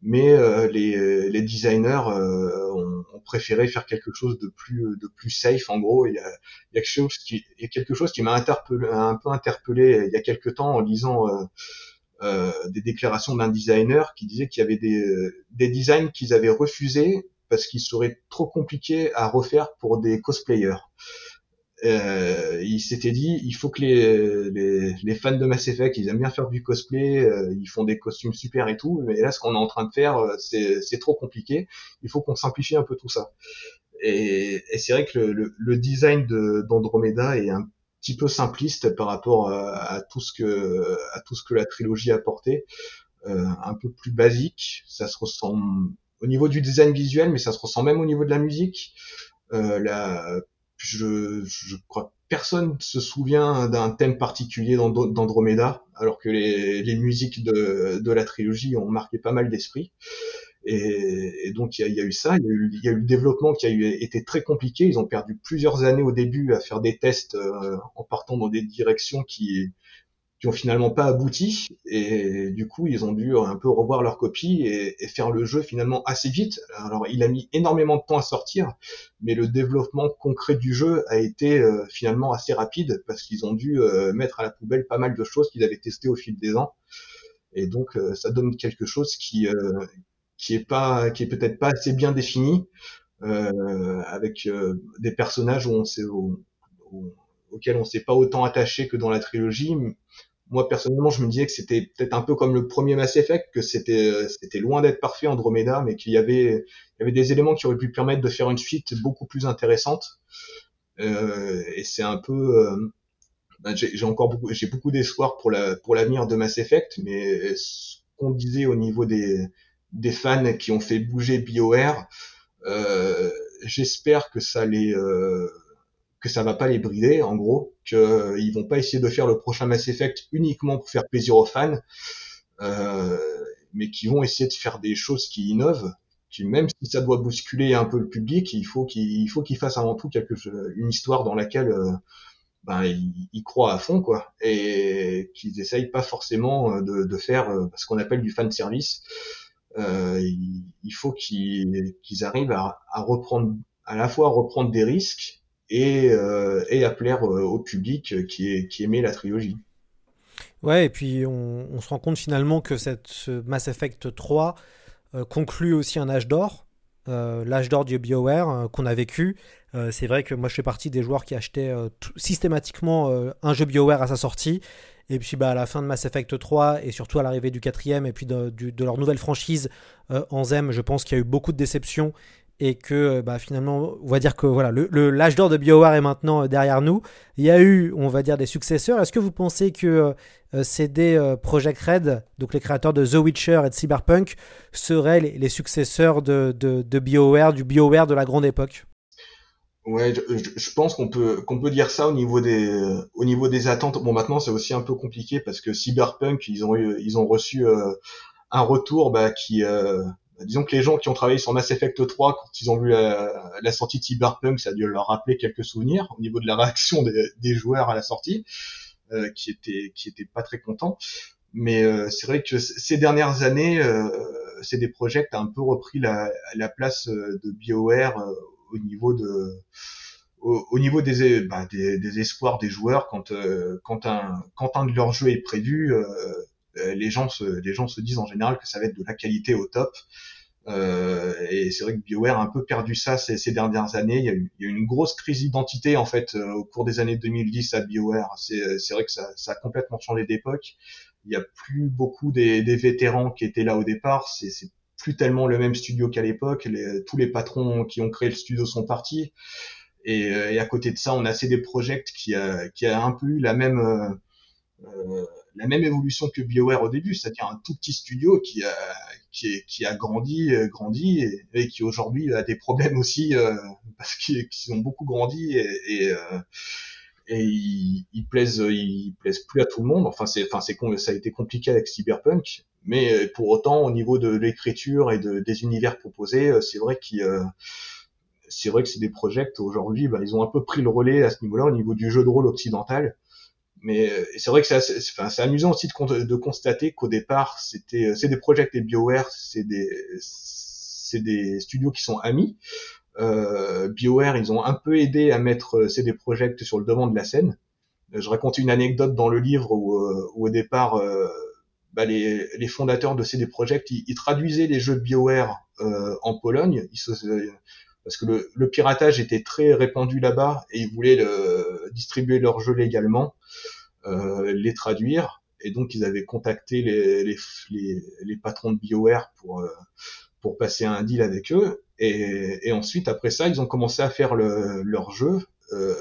mais euh, les, les designers euh, ont, ont, préféré faire quelque chose de plus de plus safe. En gros, il y a, y a quelque chose qui y a quelque chose qui m'a un peu interpellé il y a quelque temps en lisant euh, euh des déclarations d'un designer qui disait qu'il y avait des, des designs qu'ils avaient refusés parce qu'ils seraient trop compliqués à refaire pour des cosplayers. Euh, il s'était dit il faut que les, les, les, fans de Mass Effect ils aiment bien faire du cosplay euh, ils font des costumes super et tout mais là ce qu'on est en train de faire euh, c'est trop compliqué. Il faut qu'on simplifie un peu tout ça. Et, et c'est vrai que le, le, design d'Andromeda est un petit peu simpliste par rapport à, à, tout ce que à tout ce que la trilogie a apporté euh, un peu plus basique ça se ressemble au niveau du design visuel mais ça se ressent même au niveau de la musique euh, la je, je crois que personne se souvient d'un thème particulier d'Andromeda, alors que les, les musiques de, de, la trilogie ont marqué pas mal d'esprit. Et, donc il y, a, eu ça, il y a eu, le développement qui a été très compliqué. Ils ont perdu plusieurs années au début à faire des tests euh, en partant dans des directions qui qui ont finalement pas abouti et du coup ils ont dû un peu revoir leur copie et, et, faire le jeu finalement assez vite. Alors il a mis énormément de temps à sortir, mais le développement concret du jeu a été euh, finalement assez rapide parce qu'ils ont dû euh, mettre à la poubelle pas mal de choses qu'ils avaient testées au fil des ans et donc euh, ça donne quelque chose qui qui est pas qui est peut-être pas assez bien défini avec des personnages où on sait auxquels on s'est pas autant attaché que dans la trilogie. Moi personnellement je me disais que c'était peut-être un peu comme le premier Mass Effect que c'était euh, c'était loin d'être parfait Andromeda mais qu'il y avait il y avait des éléments qui auraient pu permettre de faire une suite beaucoup plus intéressante. Euh, et c'est un peu euh, ben, j'ai encore beaucoup j'ai beaucoup d'espoir pour la pour l'avenir de Mass Effect mais ce qu'on disait au niveau des des fans qui ont fait bouger BioWare euh, j'espère que ça les que ça va pas les brider, en gros, qu'ils vont pas essayer de faire le prochain Mass Effect uniquement pour faire plaisir aux fans, mais qui vont essayer de faire des choses qui innovent, qui même si ça doit bousculer un peu le public, il faut qu'il faut qu'ils fassent avant tout quelque une histoire dans laquelle ben, ils, croient à fond, quoi, et qu'ils essayent pas forcément euh, de, de faire euh, ce qu'on appelle du fan service. Euh, il, faut qu'ils arrivent à, reprendre, à la fois à reprendre des risques et, euh, à plaire au public qui, est, aimait la trilogie. Ouais, et puis on, se rend compte finalement que cette, ce Mass Effect 3 conclut aussi un âge d'or, l'âge d'or du BioWare qu'on a vécu, euh, c'est vrai que moi je fais partie des joueurs qui achetaient euh, systématiquement euh, un jeu BioWare à sa sortie. Et puis bah, à la fin de Mass Effect 3 et surtout à l'arrivée du quatrième et puis de, leur nouvelle franchise en Zem, je pense qu'il y a eu beaucoup de déceptions et que bah, finalement, on va dire que voilà, le, l'âge d'or de BioWare est maintenant derrière nous. Il y a eu, on va dire, des successeurs. Est-ce que vous pensez que CD Projekt Red, donc les créateurs de The Witcher et de Cyberpunk, seraient les, successeurs de, de BioWare, du BioWare de la grande époque? Ouais, je, pense qu'on peut qu'on peut dire ça au niveau des au niveau des attentes. Bon, maintenant c'est aussi un peu compliqué parce que Cyberpunk ils ont eu, ils ont reçu euh, un retour bah, qui euh, bah, disons que les gens qui ont travaillé sur Mass Effect 3 quand ils ont vu la, sortie de Cyberpunk, ça a dû leur rappeler quelques souvenirs au niveau de la réaction des, joueurs à la sortie, euh, qui étaient qui étaient pas très contents. Mais c'est vrai que ces dernières années, des projets qui ont un peu repris la, la place de BioWare au niveau de au, niveau des, bah, des, des, espoirs des joueurs quand euh, quand un quand un de leurs jeux est prévu euh, euh, les gens se les gens se disent en général que ça va être de la qualité au top euh, et c'est vrai que BioWare a un peu perdu ça ces, ces dernières années. Il y, a eu, il y a eu une grosse crise d'identité en fait au cours des années 2010 à BioWare. C'est, vrai que ça, ça a complètement changé d'époque. Il y a plus beaucoup des, des vétérans qui étaient là au départ. C'est plus tellement le même studio qu'à l'époque. tous les patrons qui ont créé le studio sont partis. Et, euh, et, à côté de ça, on a CD Projekt qui a, qui a un peu eu la même, euh, euh, la même évolution que BioWare au début, c'est-à-dire un tout petit studio qui a, qui, qui a grandi, euh, grandi et, qui aujourd'hui a des problèmes aussi parce qu'ils ont beaucoup grandi et, et et ils, ils, plaisent ils plaisent plus à tout le monde enfin c'est enfin c'est ça a été compliqué avec Cyberpunk mais euh, pour autant, au niveau de l'écriture et de, des univers proposés, euh, c'est vrai qu'il euh, c'est vrai que c'est des projets aujourd'hui, bah, ils ont un peu pris le relais à ce niveau-là, au niveau du jeu de rôle occidental. Mais c'est vrai que c'est enfin, amusant aussi de, de constater qu'au départ, c'était c'est des projets et BioWare, c'est des c'est des studios qui sont amis. Euh, BioWare, ils ont un peu aidé à mettre CD Projekt sur le devant de la scène. Je raconte une anecdote dans le livre où, où au départ, euh, bah, les, les, fondateurs de CD Projekt, ils, traduisaient les jeux BioWare euh, en Pologne, ils se, parce que le, le, piratage était très répandu là-bas et ils voulaient le, distribuer leurs jeux légalement, euh, les traduire, et donc ils avaient contacté les, les, les, patrons de BioWare pour euh, pour passer un deal avec eux, et, et, ensuite après ça, ils ont commencé à faire le, leur jeu, euh,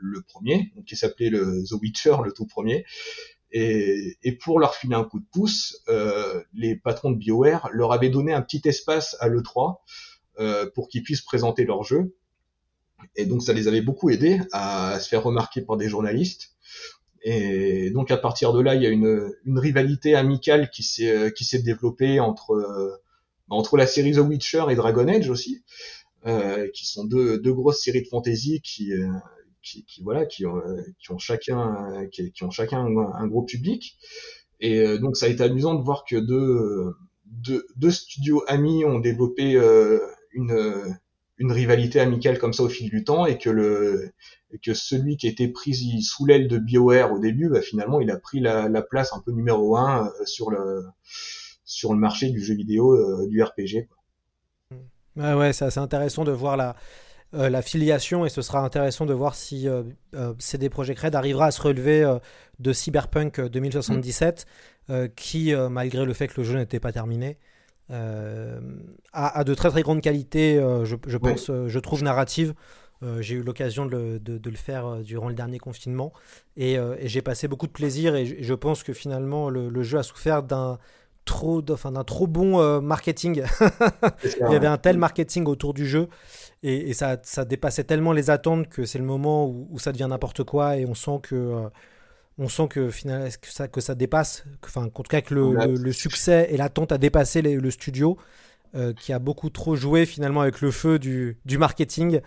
le premier, qui s'appelait le The Witcher, le tout premier, et, et, pour leur filer un coup de pouce, euh, les patrons de BioWare leur avaient donné un petit espace à l'E3 euh, pour qu'ils puissent présenter leur jeu. Et donc ça les avait beaucoup aidés à, se faire remarquer par des journalistes. Et donc à partir de là, il y a une, une rivalité amicale qui s'est s'est développée entre euh, entre la série The Witcher et Dragon Age aussi, euh, qui sont deux, deux grosses séries de fantasy qui euh, qui, qui voilà qui ont, qui ont chacun qui, qui, ont chacun un, gros public. Et euh, donc ça a été amusant de voir que deux deux, deux studios amis ont développé euh, une une rivalité amicale comme ça au fil du temps et que le que celui qui était pris sous l'aile de BioWare au début bah, finalement il a pris la, la, place un peu numéro un euh, sur le sur le marché du jeu vidéo du RPG quoi. Ouais, ouais, c'est assez intéressant de voir la, euh, la filiation et ce sera intéressant de voir si euh, euh, CD Projekt Red arrivera à se relever de Cyberpunk 2077 qui, malgré le fait que le jeu n'était pas terminé, a, de très très grandes qualités, je, pense, je trouve, narrative. j'ai eu l'occasion de, le faire durant le dernier confinement et, j'ai passé beaucoup de plaisir et je, pense que finalement le, jeu a souffert d'un trop, enfin d'un trop bon marketing. Il y avait un tel marketing autour du jeu et, ça, ça, dépassait tellement les attentes que c'est le moment où, ça devient n'importe quoi et on sent que on sent que, finalement, que, ça, que ça dépasse, enfin, en tout cas que le, le, succès et l'attente a dépassé le studio, euh, qui a beaucoup trop joué finalement avec le feu du, du marketing,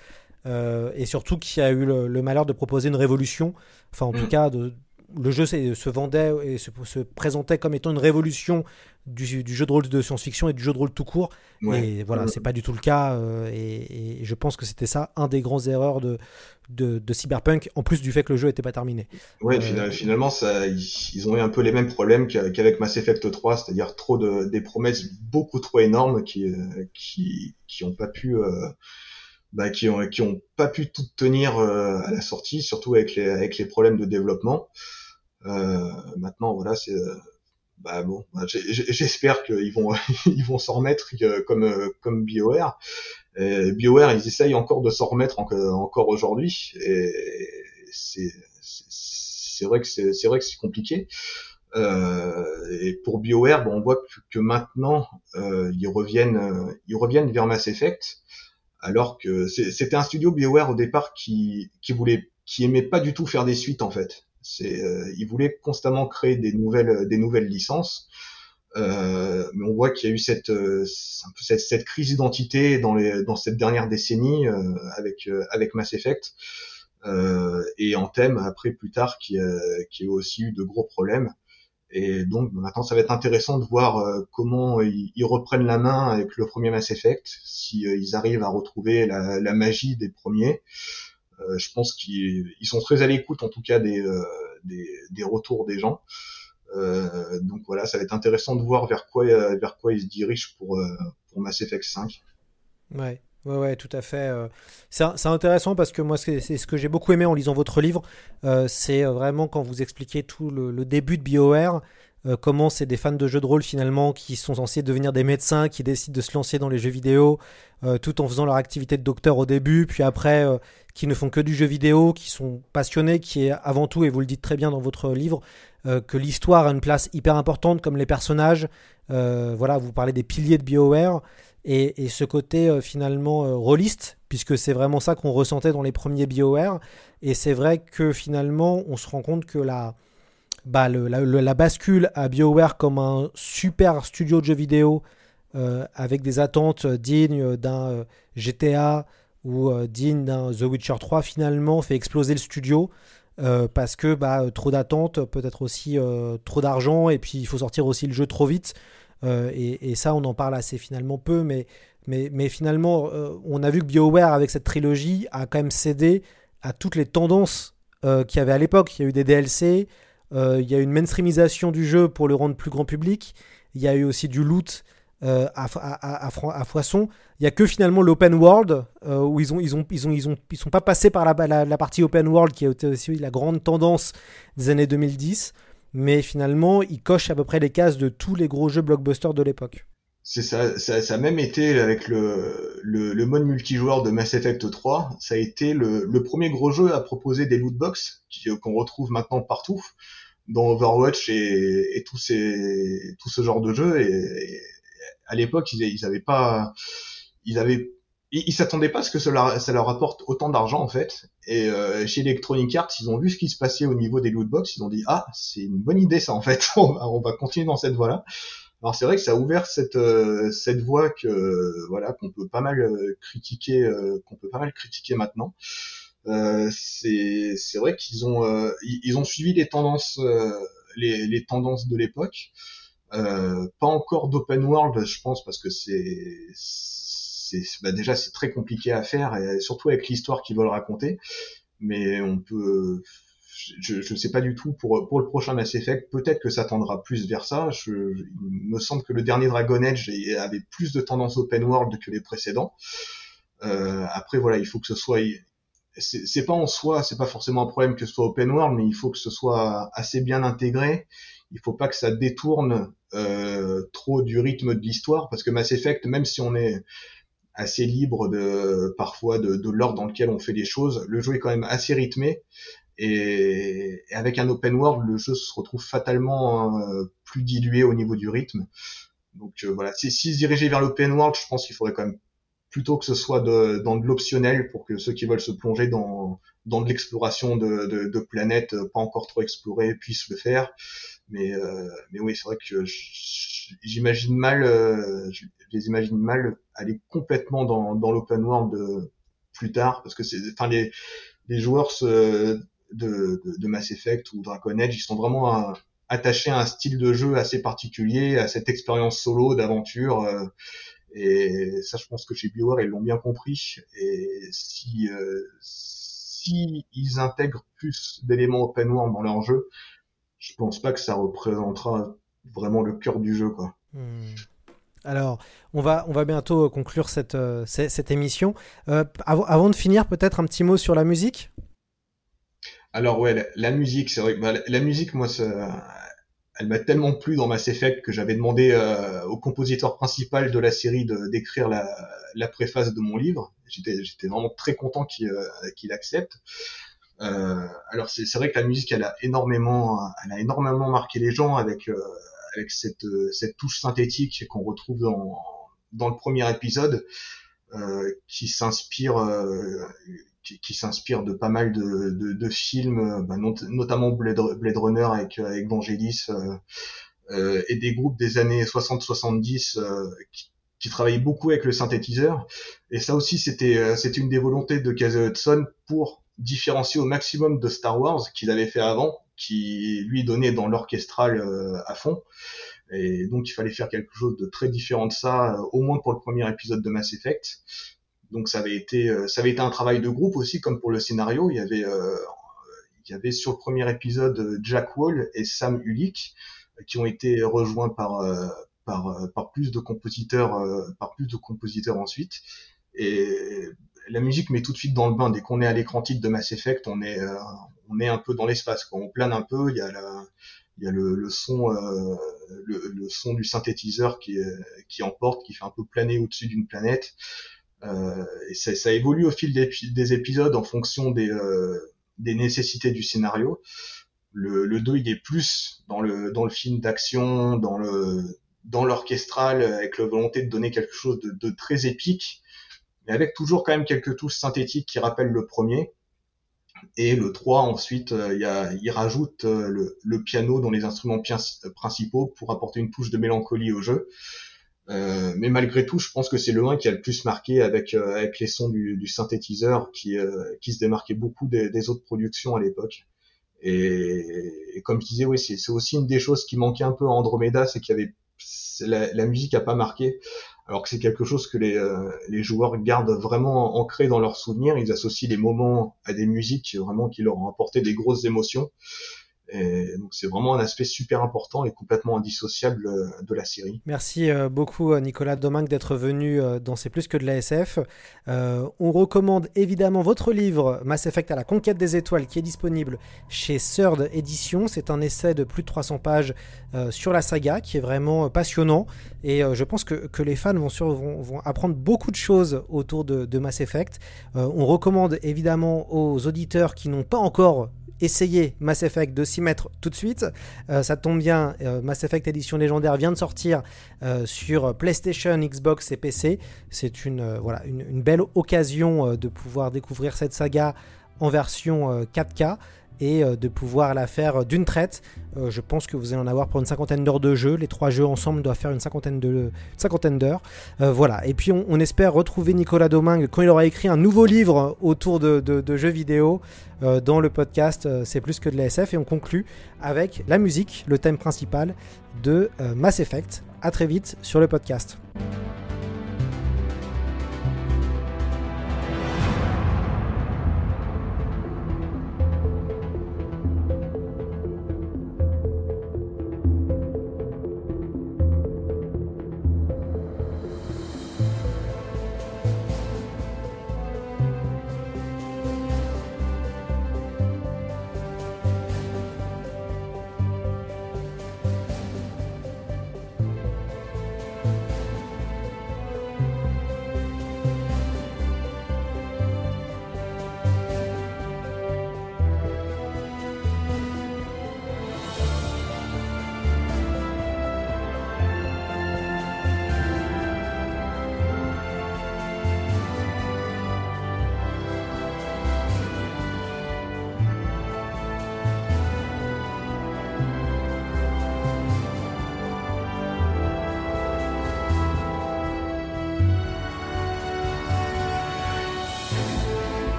euh, et surtout qui a eu le, malheur de proposer une révolution, enfin en tout mm. cas de, le jeu se vendait et se, se, présentait comme étant une révolution du, jeu de rôle de science-fiction et du jeu de rôle tout court. Et voilà, c'est pas du tout le cas. Euh, et, je pense que c'était ça, un des grands erreurs de, de, Cyberpunk, en plus du fait que le jeu n'était pas terminé. Ouais, euh, finalement, ça, ils, ont eu un peu les mêmes problèmes qu'avec Mass Effect 3, c'est-à-dire trop de, des promesses beaucoup trop énormes qui, euh, qui, qui ont pas pu. Bah, qui ont qui ont pas pu tout tenir à la sortie, surtout avec les avec les problèmes de développement. maintenant, voilà, c'est bah bon, bah, j'espère qu'ils vont ils vont s'en remettre euh, comme euh, comme BioWare. Et BioWare, ils essayent encore de s'en remettre encore aujourd'hui, et c'est c'est vrai que c'est c'est vrai que c'est compliqué. Euh, et pour BioWare, bon, on voit que, maintenant euh, ils reviennent euh, ils reviennent vers Mass Effect, alors que c'était un studio BioWare au départ qui qui voulait qui aimait pas du tout faire des suites en fait. C'est, euh, ils voulaient constamment créer des nouvelles, euh, des nouvelles licences. Euh, mais on voit qu'il y a eu cette, cette, crise d'identité dans, les, dans cette dernière décennie avec, Mass Effect. Euh, et en thème après plus tard qui, qui a aussi eu de gros problèmes. Et donc maintenant ça va être intéressant de voir comment ils, ils, reprennent la main avec le premier Mass Effect, si ils arrivent à retrouver la, la magie des premiers. Euh, je pense qu'ils sont très à l'écoute, en tout cas, des, euh, des, des, retours des gens. Euh, donc voilà, ça va être intéressant de voir vers quoi, vers quoi ils se dirigent pour, pour Mass Effect 5. Ouais. Ouais, ouais, tout à fait. C'est intéressant parce que moi, c'est ce que j'ai beaucoup aimé en lisant votre livre. c'est vraiment quand vous expliquez tout le, début de BioWare, euh, comment c'est des fans de jeux de rôle finalement qui sont censés devenir des médecins, qui décident de se lancer dans les jeux vidéo, euh, tout en faisant leur activité de docteur au début, puis après euh, qui ne font que du jeu vidéo, qui sont passionnés, qui est avant tout, et vous le dites très bien dans votre livre, que l'histoire a une place hyper importante, comme les personnages. voilà, vous parlez des piliers de BioWare. Et, ce côté finalement rôliste, puisque c'est vraiment ça qu'on ressentait dans les premiers BioWare. Et c'est vrai que finalement, on se rend compte que la, bah, la, bascule à BioWare comme un super studio de jeux vidéo euh, avec des attentes dignes d'un euh, GTA ou euh, dignes d'un The Witcher 3 finalement fait exploser le studio parce que bah, trop d'attentes, peut-être aussi trop d'argent et puis il faut sortir aussi le jeu trop vite. Et, et, ça, on en parle assez finalement peu, mais, mais, finalement, on a vu que BioWare, avec cette trilogie, a quand même cédé à toutes les tendances qu'il y avait à l'époque. Il y a eu des DLC, euh, il y a une mainstreamisation du jeu pour le rendre plus grand public. Il y a eu aussi du loot euh, à, à, foison. Il y a que finalement l'open world euh, où ils ont ils ont ils ont ils sont pas passés par la, la, partie open world qui a été aussi la grande tendance des années 2010. Mais finalement, ils cochent à peu près les cases de tous les gros jeux blockbusters de l'époque. C'est ça, ça, ça, a même été avec le, le, mode multijoueur de Mass Effect 3, ça a été le, le premier gros jeu à proposer des loot box qu'on retrouve maintenant partout dans Overwatch et, et tout, ces, tout ce genre de jeu. Et, à l'époque, ils, ils avaient pas, ils avaient, ils s'attendaient pas à ce que cela, ça leur apporte autant d'argent en fait. Et euh, chez Electronic Arts, ils ont vu ce qui se passait au niveau des loot box, ils ont dit ah c'est une bonne idée ça en fait, on va, on va continuer dans cette voie-là. Alors c'est vrai que ça a ouvert cette euh, cette voie que voilà qu'on peut pas mal euh, critiquer, euh, qu'on peut pas mal critiquer maintenant. Euh, c'est c'est vrai qu'ils ont euh, ils ont suivi les tendances euh, les, les tendances de l'époque. pas encore d'open world, je pense, parce que c'est bah déjà c'est très compliqué à faire et surtout avec l'histoire qu'ils veulent raconter. Mais on peut je ne sais pas du tout pour pour le prochain Mass Effect. Peut-être que ça tendra plus vers ça. Il me semble que le dernier Dragon Age avait plus de tendance open world que les précédents. Euh, après voilà, il faut que ce soit c'est pas en soi, c'est pas forcément un problème que ce soit open world, mais il faut que ce soit assez bien intégré. Il faut pas que ça détourne euh, trop du rythme de l'histoire, parce que Mass Effect, même si on est assez libre de parfois de, l'ordre dans lequel on fait les choses, le jeu est quand même assez rythmé Et, avec un open world, le jeu se retrouve fatalement plus dilué au niveau du rythme. Donc voilà, si, si se diriger vers l'open world, je pense qu'il faudrait quand même plutôt que ce soit dans de l'optionnel pour que ceux qui veulent se plonger dans, dans de l'exploration de, planètes pas encore trop explorées puissent le faire. Mais, euh, mais oui, c'est vrai que j'imagine mal, euh, je les imagine mal aller complètement dans, dans l'open world de, plus tard, parce que c'est, enfin les, les joueurs de, de, de, Mass Effect ou Dragon Age, ils sont vraiment attachés à un style de jeu assez particulier, à cette expérience solo d'aventure. Euh, et ça, je pense que chez BioWare, ils l'ont bien compris. Et si, euh, si ils intègrent plus d'éléments open world dans leur jeu, je pense pas que ça représentera vraiment le cœur du jeu, quoi. Hmm. Alors, on va, on va bientôt conclure cette, euh, cette, émission. Euh, avant, de finir, peut-être un petit mot sur la musique? Alors, ouais, la, musique, c'est vrai. Bah, la, la, musique, moi, ça, elle m'a tellement plu dans Mass Effect que j'avais demandé euh, au compositeur principal de la série d'écrire la, la, préface de mon livre. J'étais vraiment très content qu'il euh, qu'il accepte. Euh, alors c'est vrai que la musique elle a énormément elle a énormément marqué les gens avec euh, avec cette cette touche synthétique qu'on retrouve dans dans le premier épisode qui s'inspire qui, s'inspire de pas mal de, de, de films, euh, bah, notamment Blade, Runner avec, euh, avec Vangelis euh, euh, et des groupes des années 60-70 qui, qui travaillaient beaucoup avec le synthétiseur. Et ça aussi, c'était c'était une des volontés de Casey Hudson pour différencier au maximum de Star Wars qu'il avait fait avant, qui lui donnait dans l'orchestral à fond. Et donc il fallait faire quelque chose de très différent de ça, au moins pour le premier épisode de Mass Effect. Donc ça avait été euh, ça avait été un travail de groupe aussi comme pour le scénario. Il y avait euh, il y avait sur le premier épisode Jack Wall et Sam Ulick qui ont été rejoints par euh, par, par plus de compositeurs par plus de compositeurs ensuite et la musique met tout de suite dans le bain. Dès qu'on est à l'écran titre de Mass Effect on est on est un peu dans l'espace on plane un peu il y a la il y a le, le son le, le, son du synthétiseur qui qui emporte qui fait un peu planer au-dessus d'une planète. Euh, et ça, ça, évolue au fil des, des, épisodes en fonction des, euh, des nécessités du scénario. Le, le 2, il est plus dans le, dans le film d'action, dans le dans l'orchestral, avec la volonté de donner quelque chose de, de, très épique, mais avec toujours quand même quelques touches synthétiques qui rappellent le premier. Et le 3, ensuite, euh, il, y rajoute le, le, piano dans les instruments principaux pour apporter une touche de mélancolie au jeu. Euh, mais malgré tout, je pense que c'est le 1 qui a le plus marqué avec euh, avec les sons du, du synthétiseur qui euh, qui se démarquait beaucoup des, autres productions à l'époque. Et, et, comme je disais, oui, c'est aussi une des choses qui manquait un peu à Andromeda, c'est qu'il y avait la, la, musique a pas marqué, alors que c'est quelque chose que les les joueurs gardent vraiment ancré dans leurs souvenirs. Ils associent les moments à des musiques vraiment qui leur ont apporté des grosses émotions. Donc c'est vraiment un aspect super important et complètement indissociable euh, de la série. Merci euh, beaucoup euh, Nicolas Domingue d'être venu dans C'est plus que de la SF. on recommande évidemment votre livre Mass Effect à la conquête des étoiles qui est disponible chez Third Edition. C'est un essai de plus de 300 pages sur la saga qui est vraiment passionnant et je pense que, les fans vont, vont, apprendre beaucoup de choses autour de Mass Effect. on recommande évidemment aux auditeurs qui n'ont pas encore essayez Mass Effect de s'y mettre tout de suite. Euh, ça tombe bien, euh, Mass Effect Edition légendaire vient de sortir euh, sur PlayStation, Xbox et PC. C'est une, une, belle occasion de pouvoir découvrir cette saga en version 4K et euh, de pouvoir la faire d'une traite. Euh, je pense que vous allez en avoir pour une cinquantaine d'heures de jeu. Les trois jeux ensemble doivent faire une cinquantaine cinquantaine d'heures. Euh, voilà. Et puis on, espère retrouver Nicolas Domingue quand il aura écrit un nouveau livre autour de, de jeux vidéo dans le podcast C'est plus que de la SF. Et on conclut avec la musique, le thème principal de Mass Effect. A très vite sur le podcast.